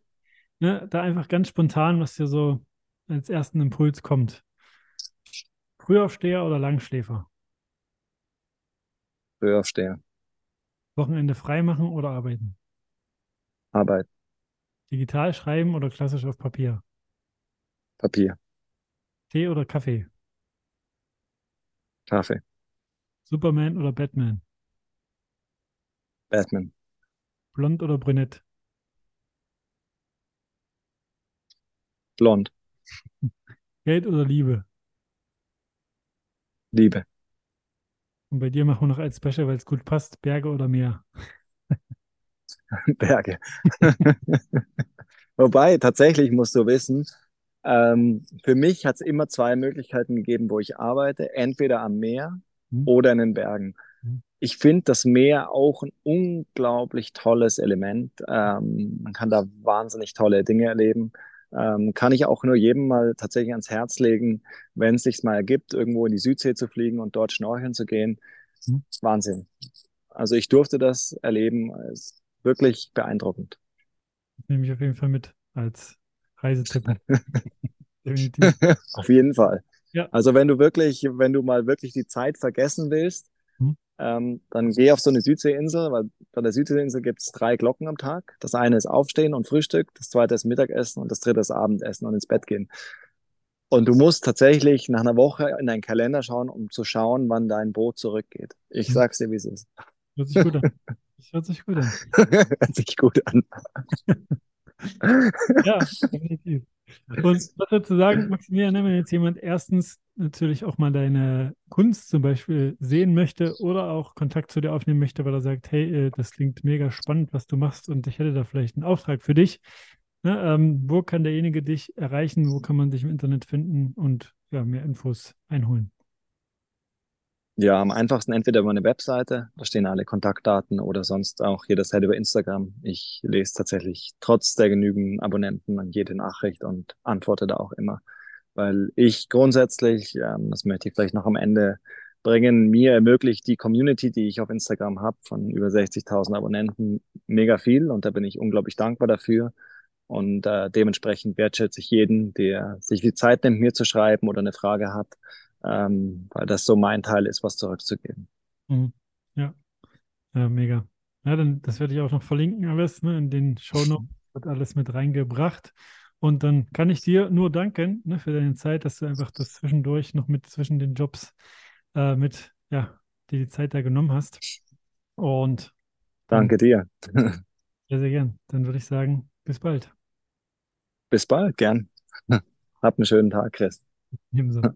Ne? Da einfach ganz spontan, was dir so als ersten Impuls kommt. Frühaufsteher oder Langschläfer? Frühaufsteher. Wochenende freimachen oder arbeiten? Arbeit. Digital schreiben oder klassisch auf Papier? Papier. Tee oder Kaffee? Kaffee. Superman oder Batman? Batman. Blond oder brünett? Blond. Geld oder Liebe? Liebe. Und bei dir machen wir noch als Special, weil es gut passt, Berge oder Meer? Berge. Wobei, tatsächlich musst du wissen, ähm, für mich hat es immer zwei Möglichkeiten gegeben, wo ich arbeite. Entweder am Meer mhm. oder in den Bergen. Mhm. Ich finde das Meer auch ein unglaublich tolles Element. Ähm, man kann da wahnsinnig tolle Dinge erleben. Ähm, kann ich auch nur jedem mal tatsächlich ans Herz legen, wenn es sich mal ergibt, irgendwo in die Südsee zu fliegen und dort schnorcheln zu gehen. Mhm. Wahnsinn. Also ich durfte das erleben. Es wirklich beeindruckend. Das nehme ich auf jeden Fall mit als Reisetipp. auf jeden Fall. Ja. Also wenn du wirklich, wenn du mal wirklich die Zeit vergessen willst, hm. ähm, dann geh auf so eine Südseeinsel, weil bei der Südseeinsel gibt es drei Glocken am Tag. Das eine ist Aufstehen und Frühstück, das zweite ist Mittagessen und das dritte ist Abendessen und ins Bett gehen. Und du musst tatsächlich nach einer Woche in deinen Kalender schauen, um zu schauen, wann dein Boot zurückgeht. Ich hm. sag's dir, wie es ist. Hört sich gut an. Das hört sich gut an. hört sich gut an. ja, definitiv. Und was würdest du sagen, Maximilian, ne, wenn jetzt jemand erstens natürlich auch mal deine Kunst zum Beispiel sehen möchte oder auch Kontakt zu dir aufnehmen möchte, weil er sagt, hey, äh, das klingt mega spannend, was du machst und ich hätte da vielleicht einen Auftrag für dich. Ne, ähm, wo kann derjenige dich erreichen? Wo kann man dich im Internet finden und ja, mehr Infos einholen? Ja, am einfachsten entweder über eine Webseite, da stehen alle Kontaktdaten oder sonst auch jederzeit über Instagram. Ich lese tatsächlich trotz der genügenden Abonnenten an jede Nachricht und antworte da auch immer. Weil ich grundsätzlich, ähm, das möchte ich vielleicht noch am Ende bringen, mir ermöglicht die Community, die ich auf Instagram habe, von über 60.000 Abonnenten, mega viel und da bin ich unglaublich dankbar dafür. Und äh, dementsprechend wertschätze ich jeden, der sich die Zeit nimmt, mir zu schreiben oder eine Frage hat ähm, weil das so mein Teil ist, was zurückzugeben. Mhm. Ja. ja, mega. Ja, dann das werde ich auch noch verlinken alles, ne, in den Shownotes wird alles mit reingebracht. Und dann kann ich dir nur danken ne, für deine Zeit, dass du einfach das zwischendurch noch mit zwischen den Jobs äh, mit, ja, dir die Zeit da genommen hast. Und danke dir. Sehr, sehr gern. Dann würde ich sagen, bis bald. Bis bald, gern. Hab einen schönen Tag, Chris. Ebenso.